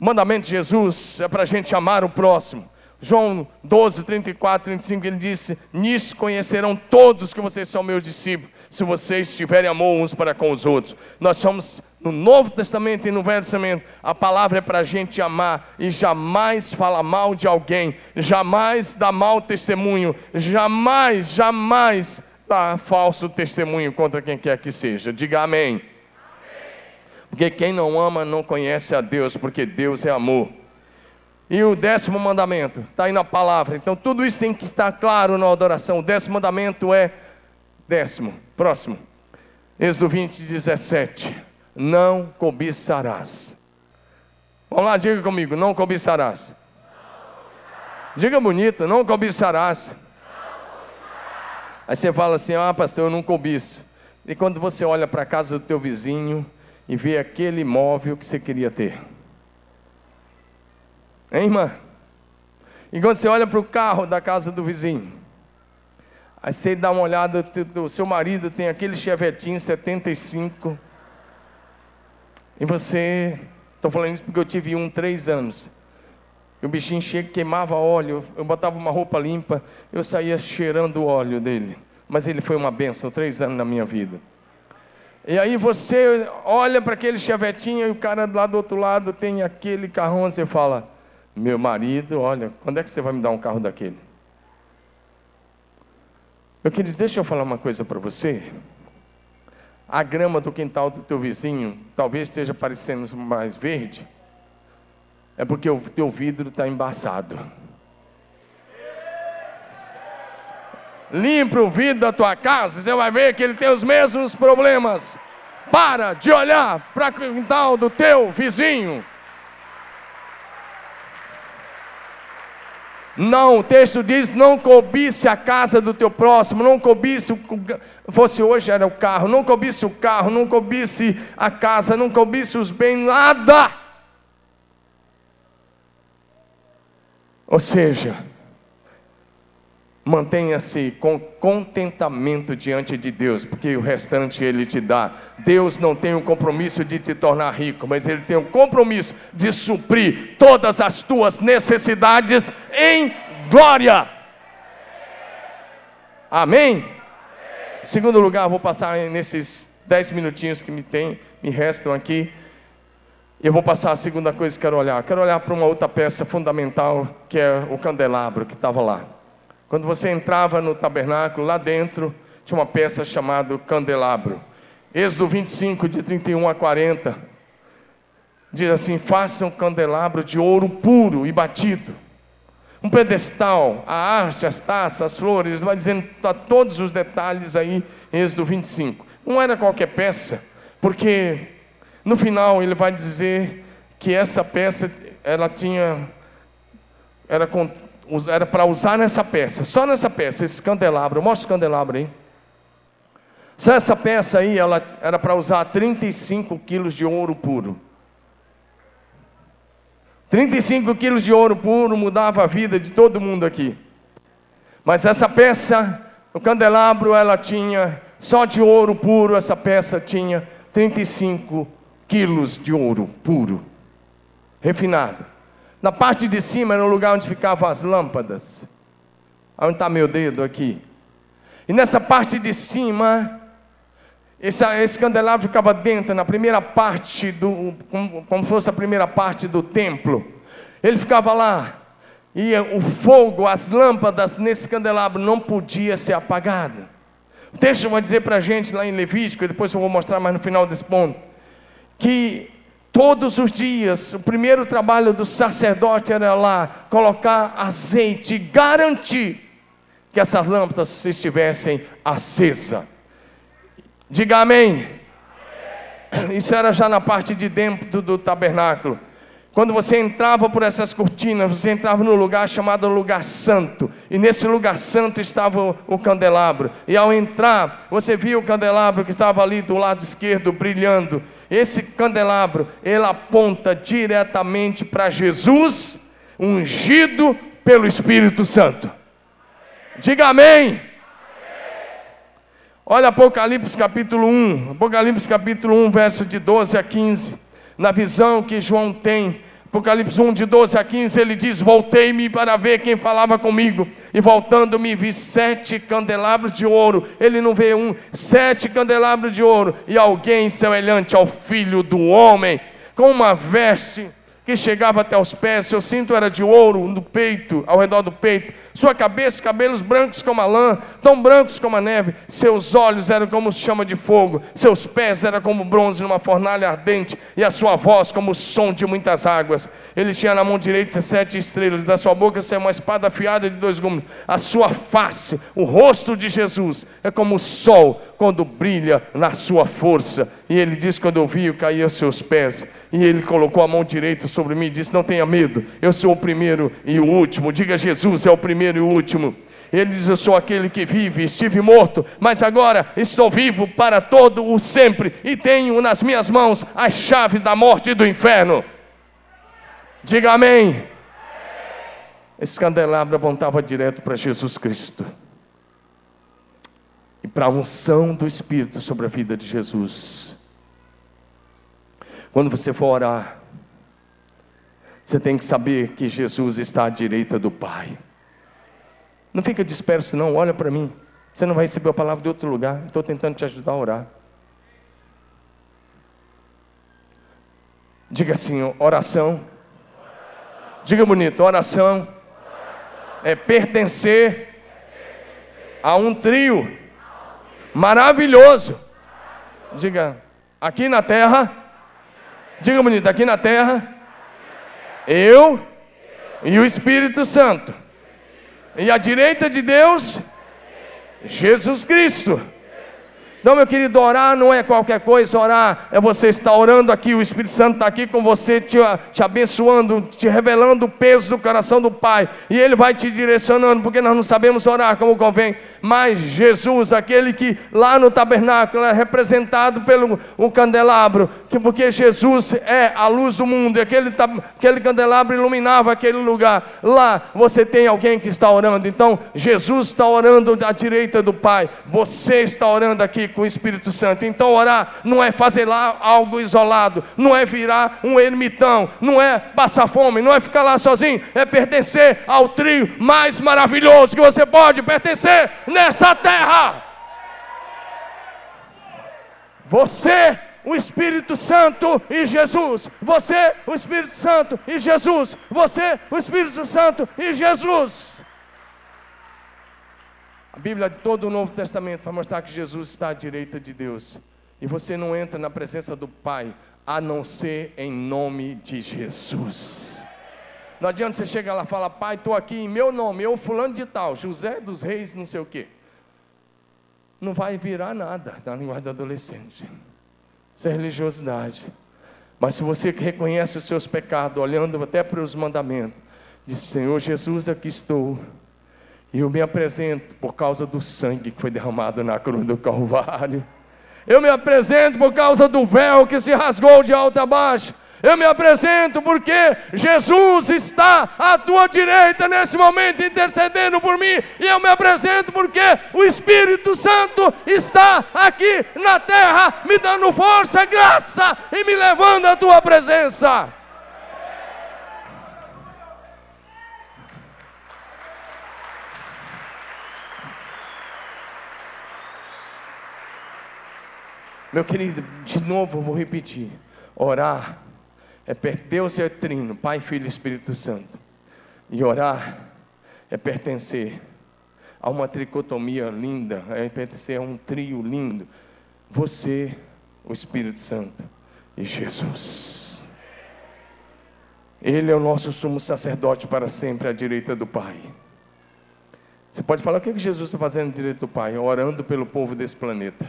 A: O mandamento de Jesus é para a gente amar o próximo. João 12, 34, 35, ele disse: Nisso conhecerão todos que vocês são meus discípulos, se vocês tiverem amor uns para com os outros. Nós somos no Novo Testamento e no Velho Testamento, a palavra é para a gente amar e jamais falar mal de alguém, jamais dar mal testemunho, jamais, jamais dar falso testemunho contra quem quer que seja. Diga amém. Porque quem não ama não conhece a Deus, porque Deus é amor. E o décimo mandamento, está aí na palavra. Então tudo isso tem que estar claro na adoração. O décimo mandamento é décimo, próximo. Êxodo 20, 17. Não cobiçarás. Vamos lá, diga comigo, não cobiçarás. Diga bonito, não cobiçarás. Aí você fala assim: Ah, pastor, eu não cobiço. E quando você olha para a casa do teu vizinho e vê aquele imóvel que você queria ter. Hein, irmã? E quando você olha para o carro da casa do vizinho, aí você dá uma olhada, o seu marido tem aquele chevetinho 75, e você, estou falando isso porque eu tive um três anos. E o bichinho chega, queimava óleo, eu botava uma roupa limpa, eu saía cheirando o óleo dele. Mas ele foi uma benção, três anos na minha vida. E aí você olha para aquele chevetinho e o cara lá do outro lado tem aquele carrão, você fala, meu marido, olha, quando é que você vai me dar um carro daquele? Eu queria, deixa eu falar uma coisa para você. A grama do quintal do teu vizinho talvez esteja parecendo mais verde, é porque o teu vidro está embaçado. limpe o vidro da tua casa, você vai ver que ele tem os mesmos problemas. Para de olhar para o quintal do teu vizinho. Não, o texto diz: não cobice a casa do teu próximo, não cobice, fosse hoje era o carro, não cobice o carro, não cobice a casa, não cobice os bens, nada. Ou seja, mantenha-se com contentamento diante de Deus, porque o restante Ele te dá. Deus não tem o compromisso de te tornar rico, mas Ele tem o compromisso de suprir todas as tuas necessidades em glória. Amém? Segundo lugar, vou passar nesses dez minutinhos que me tem, me restam aqui. Eu vou passar a segunda coisa que quero olhar. Quero olhar para uma outra peça fundamental, que é o candelabro que estava lá. Quando você entrava no tabernáculo, lá dentro tinha uma peça chamada candelabro. Êxodo 25, de 31 a 40, diz assim: faça um candelabro de ouro puro e batido. Um pedestal, a haste, as taças, as flores, vai dizendo todos os detalhes aí Êxodo 25. Não era qualquer peça, porque no final ele vai dizer que essa peça ela tinha era com era para usar nessa peça, só nessa peça, esse candelabro, mostra o candelabro aí. Só essa peça aí, ela era para usar 35 quilos de ouro puro. 35 quilos de ouro puro mudava a vida de todo mundo aqui. Mas essa peça, o candelabro, ela tinha, só de ouro puro, essa peça tinha 35 quilos de ouro puro, refinado. Na parte de cima era o lugar onde ficavam as lâmpadas. Onde está meu dedo aqui? E nessa parte de cima, esse, esse candelabro ficava dentro, na primeira parte do. Como, como fosse a primeira parte do templo. Ele ficava lá. E o fogo, as lâmpadas nesse candelabro não podia ser apagada. O texto vai dizer para a gente lá em Levítico, e depois eu vou mostrar mais no final desse ponto, que Todos os dias, o primeiro trabalho do sacerdote era lá colocar azeite e garantir que essas lâmpadas estivessem acesas. Diga amém. Isso era já na parte de dentro do tabernáculo. Quando você entrava por essas cortinas, você entrava no lugar chamado lugar santo. E nesse lugar santo estava o candelabro. E ao entrar, você via o candelabro que estava ali do lado esquerdo brilhando. Esse candelabro, ele aponta diretamente para Jesus, ungido pelo Espírito Santo. Diga amém. Olha Apocalipse capítulo 1, Apocalipse capítulo 1, verso de 12 a 15. Na visão que João tem, Apocalipse 1, de 12 a 15, ele diz: Voltei-me para ver quem falava comigo, e voltando-me vi sete candelabros de ouro. Ele não vê um, sete candelabros de ouro, e alguém semelhante ao filho do homem, com uma veste que chegava até os pés, seu cinto era de ouro no peito, ao redor do peito, sua cabeça, cabelos brancos como a lã, tão brancos como a neve, seus olhos eram como chama de fogo, seus pés eram como bronze numa fornalha ardente, e a sua voz como o som de muitas águas. Ele tinha na mão direita sete estrelas, da sua boca saiu uma espada afiada de dois gumes. A sua face, o rosto de Jesus, é como o sol quando brilha na sua força. E ele diz: Quando eu vi, eu caí aos seus pés. E ele colocou a mão direita sobre mim e disse: Não tenha medo, eu sou o primeiro e o último. Diga: Jesus é o primeiro e o último. Ele diz: Eu sou aquele que vive, estive morto, mas agora estou vivo para todo o sempre, e tenho nas minhas mãos as chaves da morte e do inferno. Diga amém. Esse candelabro apontava direto para Jesus Cristo e para a unção do Espírito sobre a vida de Jesus. Quando você for orar, você tem que saber que Jesus está à direita do Pai. Não fica disperso, não, olha para mim. Você não vai receber a palavra de outro lugar. Estou tentando te ajudar a orar. Diga assim, oração. Diga bonito, oração é pertencer a um trio maravilhoso. Diga, aqui na terra, diga bonito, aqui na terra, eu e o Espírito Santo. E à direita de Deus Jesus Cristo. Então, meu querido, orar não é qualquer coisa, orar é você estar orando aqui, o Espírito Santo está aqui com você, te, te abençoando, te revelando o peso do coração do Pai, e Ele vai te direcionando, porque nós não sabemos orar como convém, mas Jesus, aquele que lá no tabernáculo é representado pelo candelabro, que porque Jesus é a luz do mundo, e aquele, aquele candelabro iluminava aquele lugar, lá você tem alguém que está orando, então Jesus está orando à direita do Pai, você está orando aqui com o Espírito Santo. Então, orar não é fazer lá algo isolado, não é virar um ermitão, não é passar fome, não é ficar lá sozinho, é pertencer ao trio mais maravilhoso que você pode pertencer nessa terra. Você o Espírito Santo e Jesus. Você, o Espírito Santo e Jesus. Você, o Espírito Santo e Jesus. A Bíblia, todo o Novo Testamento, vai mostrar que Jesus está à direita de Deus. E você não entra na presença do Pai, a não ser em nome de Jesus. Não adianta você chegar lá e falar, Pai, estou aqui em meu nome, eu fulano de tal, José dos Reis, não sei o quê. Não vai virar nada na linguagem do adolescente. Isso é religiosidade. Mas se você reconhece os seus pecados, olhando até para os mandamentos, diz, Senhor Jesus, aqui estou e eu me apresento por causa do sangue que foi derramado na cruz do Calvário. Eu me apresento por causa do véu que se rasgou de alto a baixo. Eu me apresento porque Jesus está à tua direita nesse momento intercedendo por mim. E eu me apresento porque o Espírito Santo está aqui na terra me dando força, graça e me levando à tua presença. Meu querido, de novo eu vou repetir: orar é Deus é trino, Pai, Filho e Espírito Santo. E orar é pertencer a uma tricotomia linda, é pertencer a um trio lindo. Você, o Espírito Santo e Jesus. Ele é o nosso sumo sacerdote para sempre à direita do Pai. Você pode falar o que Jesus está fazendo à direita do Pai? Orando pelo povo desse planeta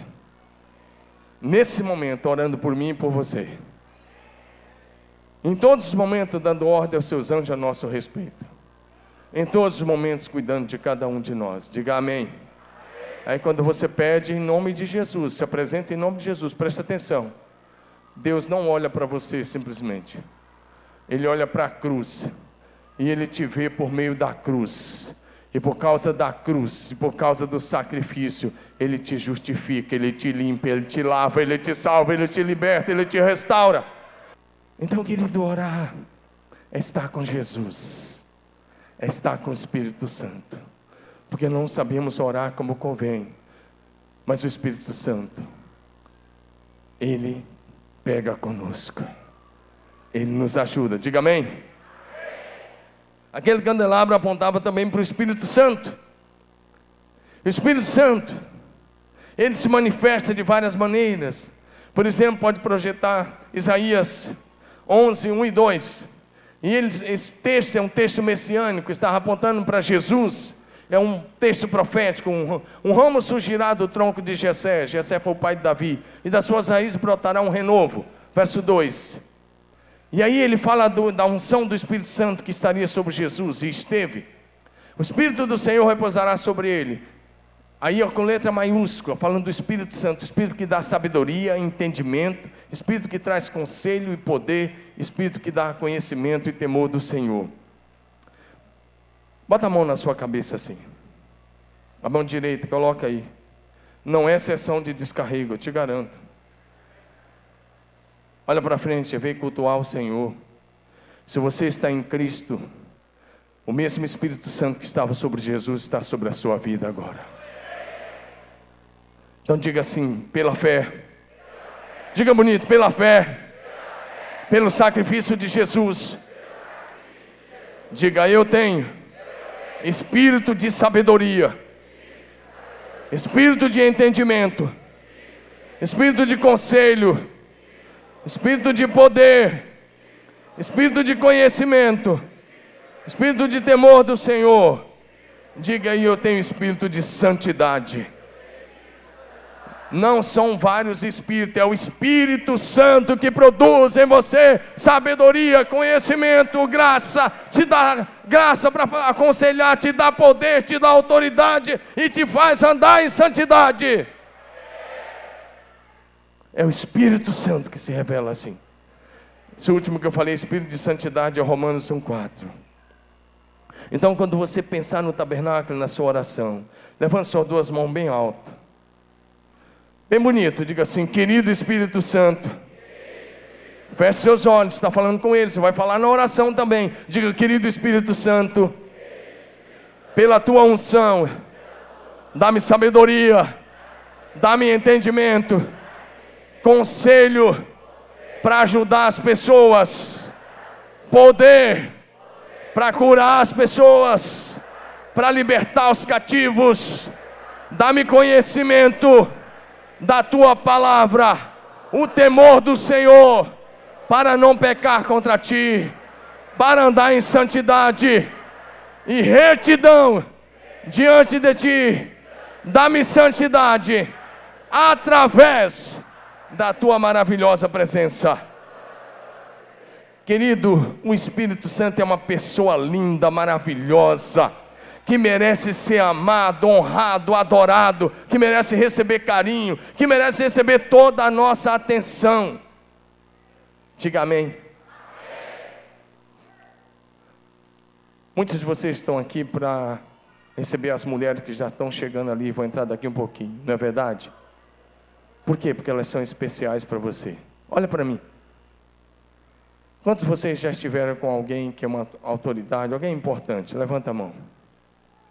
A: nesse momento, orando por mim e por você. Em todos os momentos, dando ordem aos seus anjos a nosso respeito. Em todos os momentos, cuidando de cada um de nós. Diga amém. Aí, quando você pede em nome de Jesus, se apresenta em nome de Jesus, presta atenção. Deus não olha para você simplesmente, Ele olha para a cruz, e Ele te vê por meio da cruz. E por causa da cruz, e por causa do sacrifício, Ele te justifica, Ele te limpa, Ele te lava, Ele te salva, Ele te liberta, Ele te restaura. Então, querido, orar é estar com Jesus, é estar com o Espírito Santo, porque não sabemos orar como convém, mas o Espírito Santo, Ele pega conosco, Ele nos ajuda. Diga amém. Aquele candelabro apontava também para o Espírito Santo. O Espírito Santo, ele se manifesta de várias maneiras. Por exemplo, pode projetar Isaías 11, 1 e 2. E ele, esse texto é um texto messiânico, está apontando para Jesus. É um texto profético. Um, um ramo surgirá do tronco de Jessé. Jessé foi o pai de Davi. E das suas raízes brotará um renovo. Verso 2. E aí ele fala do, da unção do Espírito Santo que estaria sobre Jesus, e esteve. O Espírito do Senhor repousará sobre ele. Aí com letra maiúscula, falando do Espírito Santo, Espírito que dá sabedoria, entendimento, Espírito que traz conselho e poder, Espírito que dá conhecimento e temor do Senhor. Bota a mão na sua cabeça assim. A mão direita, coloca aí. Não é sessão de descarrego, eu te garanto. Olha para frente, vem cultuar o Senhor. Se você está em Cristo, o mesmo Espírito Santo que estava sobre Jesus está sobre a sua vida agora. Então diga assim, pela fé. Diga bonito, pela fé. Pelo sacrifício de Jesus. Diga, eu tenho espírito de sabedoria, espírito de entendimento, espírito de conselho espírito de poder, espírito de conhecimento, espírito de temor do Senhor, Diga aí, eu tenho espírito de santidade. Não são vários espíritos, é o Espírito Santo que produz em você sabedoria, conhecimento, graça, te dá graça para aconselhar, te dá poder, te dá autoridade e te faz andar em santidade. É o Espírito Santo que se revela assim. Esse último que eu falei, Espírito de Santidade, é Romanos 1,4. Então, quando você pensar no tabernáculo, na sua oração, levante suas duas mãos bem altas. Bem bonito, diga assim, querido Espírito Santo. Feche seus olhos, está falando com ele, você vai falar na oração também. Diga, querido Espírito Santo, pela tua unção, dá-me sabedoria, dá-me entendimento, conselho para ajudar as pessoas, poder para curar as pessoas, para libertar os cativos, dá-me conhecimento da tua palavra, o temor do Senhor, para não pecar contra ti, para andar em santidade e retidão diante de ti. Dá-me santidade através da tua maravilhosa presença. Querido, o Espírito Santo é uma pessoa linda, maravilhosa que merece ser amado, honrado, adorado, que merece receber carinho, que merece receber toda a nossa atenção. Diga amém. Muitos de vocês estão aqui para receber as mulheres que já estão chegando ali, vão entrar daqui um pouquinho, não é verdade? Por quê? Porque elas são especiais para você. Olha para mim. Quantos de vocês já estiveram com alguém que é uma autoridade, alguém importante? Levanta a mão.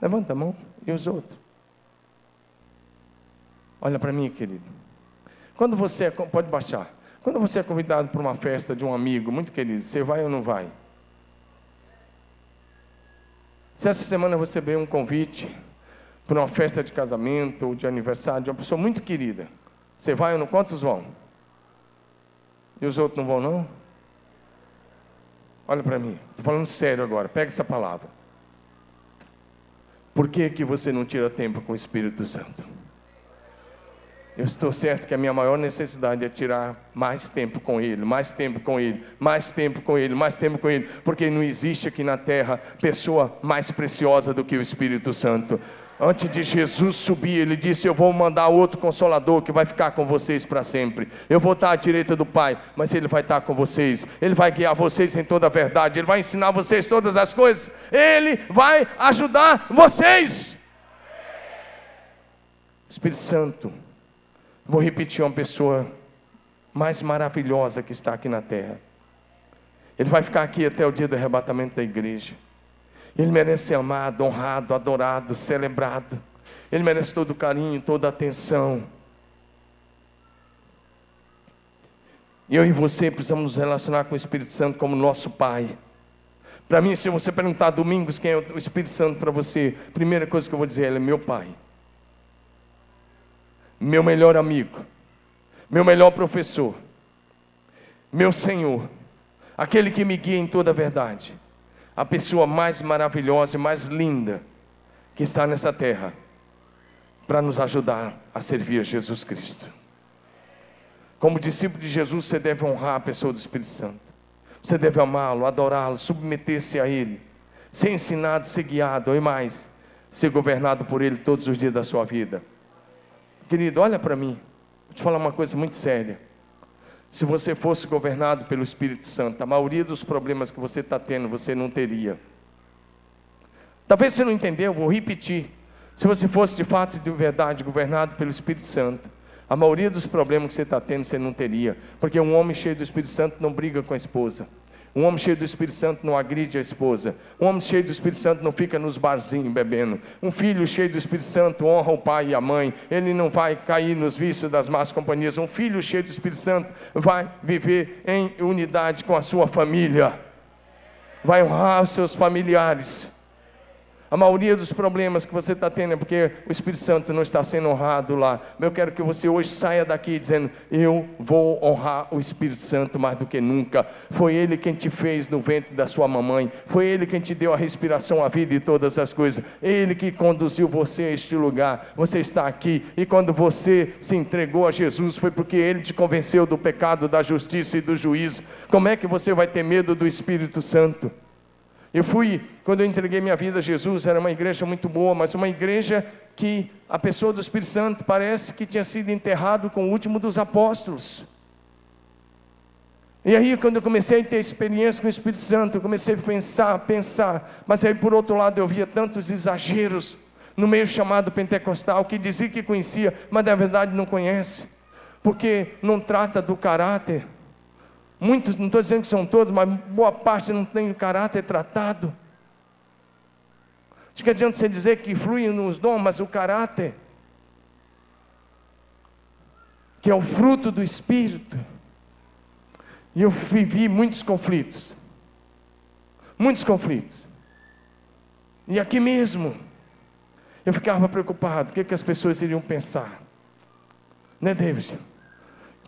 A: Levanta a mão. E os outros? Olha para mim, querido. Quando você é, pode baixar. Quando você é convidado para uma festa de um amigo muito querido, você vai ou não vai? Se essa semana você veio um convite para uma festa de casamento ou de aniversário de uma pessoa muito querida, você vai ou não? Quantos vão? E os outros não vão, não? Olha para mim, estou falando sério agora, pega essa palavra. Por que, que você não tira tempo com o Espírito Santo? Eu estou certo que a minha maior necessidade é tirar mais tempo com Ele, mais tempo com Ele, mais tempo com Ele, mais tempo com Ele, porque não existe aqui na terra pessoa mais preciosa do que o Espírito Santo. Antes de Jesus subir, ele disse: Eu vou mandar outro consolador que vai ficar com vocês para sempre. Eu vou estar à direita do Pai, mas ele vai estar com vocês. Ele vai guiar vocês em toda a verdade. Ele vai ensinar vocês todas as coisas. Ele vai ajudar vocês. Espírito Santo, vou repetir uma pessoa mais maravilhosa que está aqui na terra. Ele vai ficar aqui até o dia do arrebatamento da igreja. Ele merece ser amado, honrado, adorado, celebrado. Ele merece todo o carinho, toda a atenção. Eu e você precisamos nos relacionar com o Espírito Santo como nosso Pai. Para mim, se você perguntar domingos quem é o Espírito Santo para você, primeira coisa que eu vou dizer, ele é meu Pai. Meu melhor amigo. Meu melhor professor. Meu Senhor. Aquele que me guia em toda a verdade a pessoa mais maravilhosa e mais linda que está nessa terra para nos ajudar a servir a Jesus Cristo. Como discípulo de Jesus, você deve honrar a pessoa do Espírito Santo. Você deve amá-lo, adorá-lo, submeter-se a Ele, ser ensinado, ser guiado, e mais, ser governado por Ele todos os dias da sua vida. Querido, olha para mim, vou te falar uma coisa muito séria. Se você fosse governado pelo Espírito Santo, a maioria dos problemas que você está tendo, você não teria. Talvez você não entendeu, vou repetir. Se você fosse de fato e de verdade governado pelo Espírito Santo, a maioria dos problemas que você está tendo, você não teria. Porque um homem cheio do Espírito Santo não briga com a esposa. Um homem cheio do Espírito Santo não agride a esposa. Um homem cheio do Espírito Santo não fica nos barzinhos bebendo. Um filho cheio do Espírito Santo honra o pai e a mãe. Ele não vai cair nos vícios das más companhias. Um filho cheio do Espírito Santo vai viver em unidade com a sua família. Vai honrar os seus familiares. A maioria dos problemas que você está tendo é porque o Espírito Santo não está sendo honrado lá. Eu quero que você hoje saia daqui dizendo: Eu vou honrar o Espírito Santo mais do que nunca. Foi Ele quem te fez no ventre da sua mamãe. Foi Ele quem te deu a respiração, a vida e todas as coisas. Ele que conduziu você a este lugar. Você está aqui. E quando você se entregou a Jesus, foi porque Ele te convenceu do pecado, da justiça e do juízo. Como é que você vai ter medo do Espírito Santo? Eu fui, quando eu entreguei minha vida a Jesus, era uma igreja muito boa, mas uma igreja que a pessoa do Espírito Santo parece que tinha sido enterrado com o último dos apóstolos. E aí, quando eu comecei a ter experiência com o Espírito Santo, eu comecei a pensar, pensar, mas aí por outro lado eu via tantos exageros no meio chamado pentecostal, que dizia que conhecia, mas na verdade não conhece, porque não trata do caráter Muitos, não estou dizendo que são todos, mas boa parte não tem o caráter tratado. Acho que adianta você dizer que fluem nos dons, mas o caráter, que é o fruto do Espírito. E eu vivi muitos conflitos. Muitos conflitos. E aqui mesmo, eu ficava preocupado: o que, que as pessoas iriam pensar? Né, David?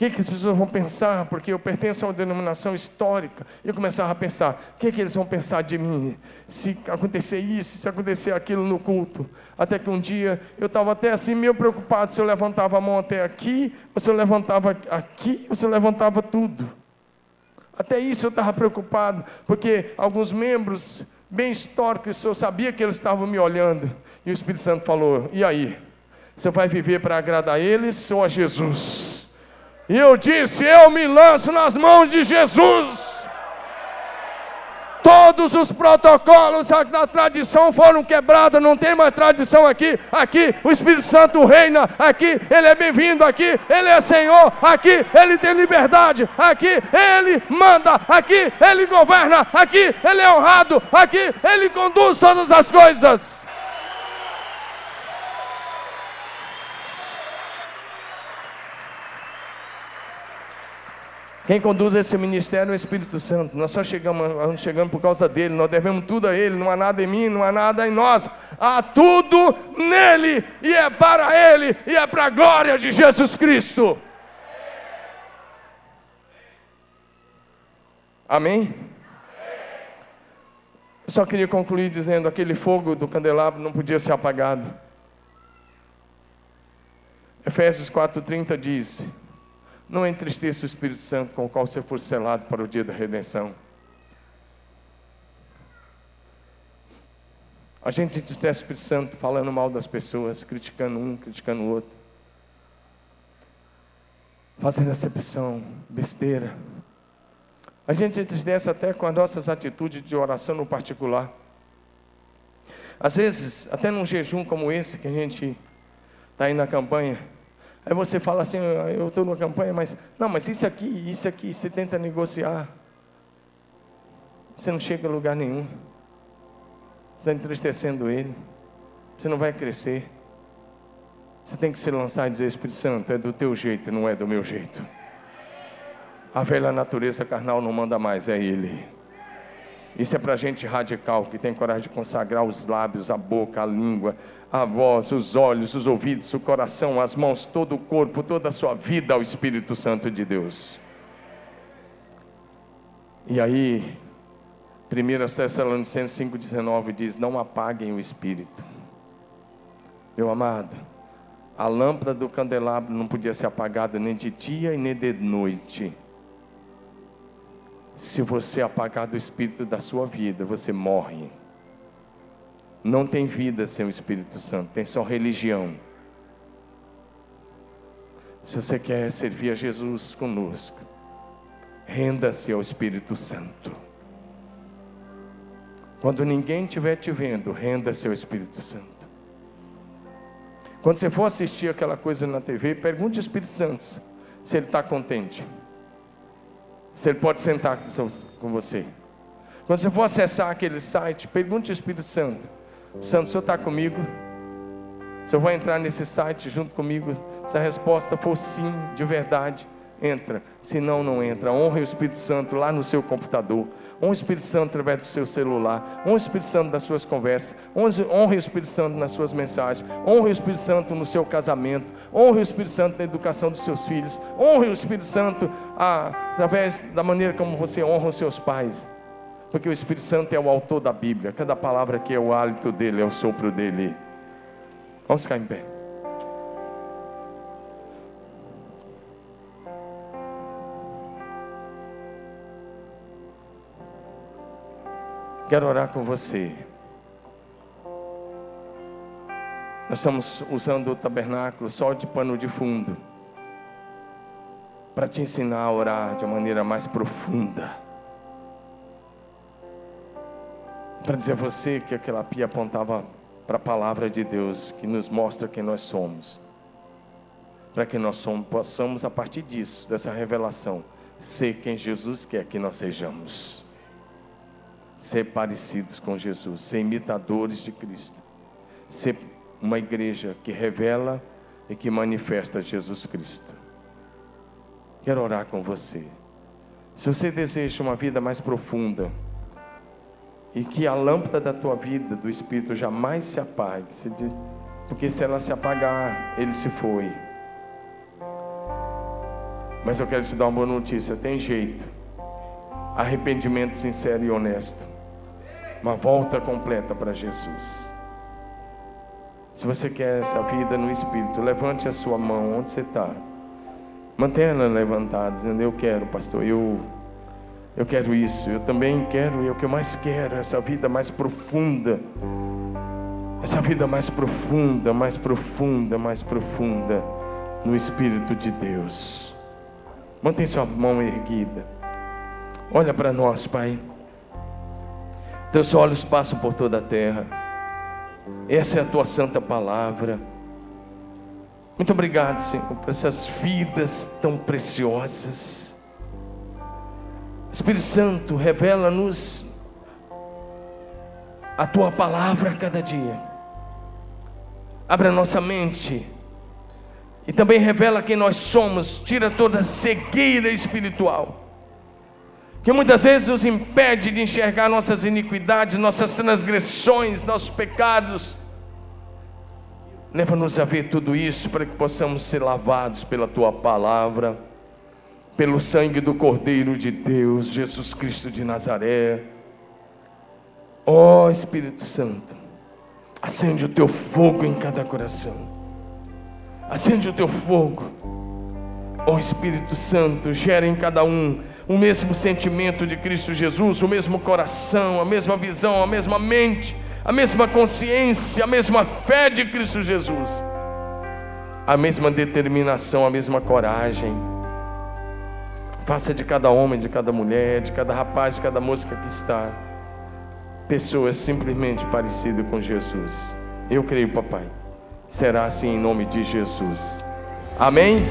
A: Que, que as pessoas vão pensar? Porque eu pertenço a uma denominação histórica. Eu começava a pensar: o que, que eles vão pensar de mim? Se acontecer isso, se acontecer aquilo no culto. Até que um dia eu estava até assim, meio preocupado se eu levantava a mão até aqui, ou se eu levantava aqui, ou se eu levantava tudo. Até isso eu estava preocupado, porque alguns membros bem históricos, eu sabia que eles estavam me olhando. E o Espírito Santo falou: e aí? Você vai viver para agradar eles ou a Jesus? E eu disse: Eu me lanço nas mãos de Jesus. Todos os protocolos da tradição foram quebrados, não tem mais tradição aqui. Aqui o Espírito Santo reina, aqui ele é bem-vindo, aqui ele é Senhor, aqui ele tem liberdade, aqui ele manda, aqui ele governa, aqui ele é honrado, aqui ele conduz todas as coisas. Quem conduz esse ministério é o Espírito Santo. Nós só chegamos, nós chegamos por causa dele, nós devemos tudo a ele, não há nada em mim, não há nada em nós. Há tudo nele, e é para ele, e é para a glória de Jesus Cristo. Amém? Eu só queria concluir dizendo: aquele fogo do candelabro não podia ser apagado. Efésios 4,30 diz: não entristeça o Espírito Santo com o qual você for selado para o dia da redenção. A gente entristece o Espírito Santo falando mal das pessoas, criticando um, criticando o outro. Fazendo acepção, besteira. A gente entristece até com as nossas atitudes de oração no particular. Às vezes, até num jejum como esse que a gente está aí na campanha, Aí você fala assim, eu estou numa campanha, mas não, mas isso aqui, isso aqui, você tenta negociar. Você não chega a lugar nenhum. Você está entristecendo ele. Você não vai crescer. Você tem que se lançar e dizer, Espírito Santo, é do teu jeito, não é do meu jeito. A velha natureza carnal não manda mais, é ele. Isso é para gente radical que tem coragem de consagrar os lábios, a boca, a língua, a voz, os olhos, os ouvidos, o coração, as mãos, todo o corpo, toda a sua vida ao Espírito Santo de Deus. E aí, 1 Tessalonicenses 5,19 diz: Não apaguem o Espírito. Meu amado, a lâmpada do candelabro não podia ser apagada nem de dia e nem de noite se você apagar do Espírito da sua vida, você morre. Não tem vida sem o Espírito Santo, tem só religião. Se você quer servir a Jesus conosco, renda-se ao Espírito Santo. Quando ninguém estiver te vendo, renda-se ao Espírito Santo. Quando você for assistir aquela coisa na TV, pergunte ao Espírito Santo se ele está contente se ele pode sentar com você. Quando você for acessar aquele site, pergunte ao Espírito Santo: Santo, o Senhor está comigo? Se eu vou entrar nesse site junto comigo, se a resposta for sim, de verdade, entra. Se não, entra. Honre o Espírito Santo lá no seu computador. Honre o Espírito Santo através do seu celular. Honre o Espírito Santo nas suas conversas. Honre o Espírito Santo nas suas mensagens. Honre o Espírito Santo no seu casamento. Honre o Espírito Santo na educação dos seus filhos. Honre o Espírito Santo através da maneira como você honra os seus pais. Porque o Espírito Santo é o autor da Bíblia. Cada palavra aqui é o hálito dele, é o sopro dele. Vamos ficar em pé. Quero orar com você. Nós estamos usando o tabernáculo só de pano de fundo para te ensinar a orar de uma maneira mais profunda. Para dizer a você que aquela pia apontava para a palavra de Deus que nos mostra quem nós somos. Para que nós somos, possamos, a partir disso, dessa revelação, ser quem Jesus quer que nós sejamos ser parecidos com Jesus, ser imitadores de Cristo, ser uma igreja que revela e que manifesta Jesus Cristo. Quero orar com você. Se você deseja uma vida mais profunda e que a lâmpada da tua vida, do Espírito, jamais se apague, porque se ela se apagar, ele se foi. Mas eu quero te dar uma boa notícia: tem jeito. Arrependimento sincero e honesto uma volta completa para Jesus. Se você quer essa vida no Espírito, levante a sua mão onde você está. Mantenha ela levantada, dizendo: Eu quero, pastor, eu, eu quero isso, eu também quero, e é o que eu mais quero, essa vida mais profunda. Essa vida mais profunda, mais profunda, mais profunda no Espírito de Deus. Mantenha sua mão erguida. Olha para nós, Pai. Teus olhos passam por toda a terra. Essa é a tua santa palavra. Muito obrigado, Senhor, por essas vidas tão preciosas. Espírito Santo, revela-nos a tua palavra a cada dia. Abre a nossa mente e também revela quem nós somos, tira toda cegueira espiritual que muitas vezes nos impede de enxergar nossas iniquidades, nossas transgressões, nossos pecados. Leva-nos a ver tudo isso para que possamos ser lavados pela tua palavra, pelo sangue do Cordeiro de Deus, Jesus Cristo de Nazaré. Ó oh, Espírito Santo, acende o teu fogo em cada coração, acende o teu fogo, ó oh, Espírito Santo, gera em cada um o mesmo sentimento de Cristo Jesus, o mesmo coração, a mesma visão, a mesma mente, a mesma consciência, a mesma fé de Cristo Jesus, a mesma determinação, a mesma coragem. Faça de cada homem, de cada mulher, de cada rapaz, de cada moça que está, pessoas simplesmente parecidas com Jesus. Eu creio, papai. Será assim em nome de Jesus. Amém?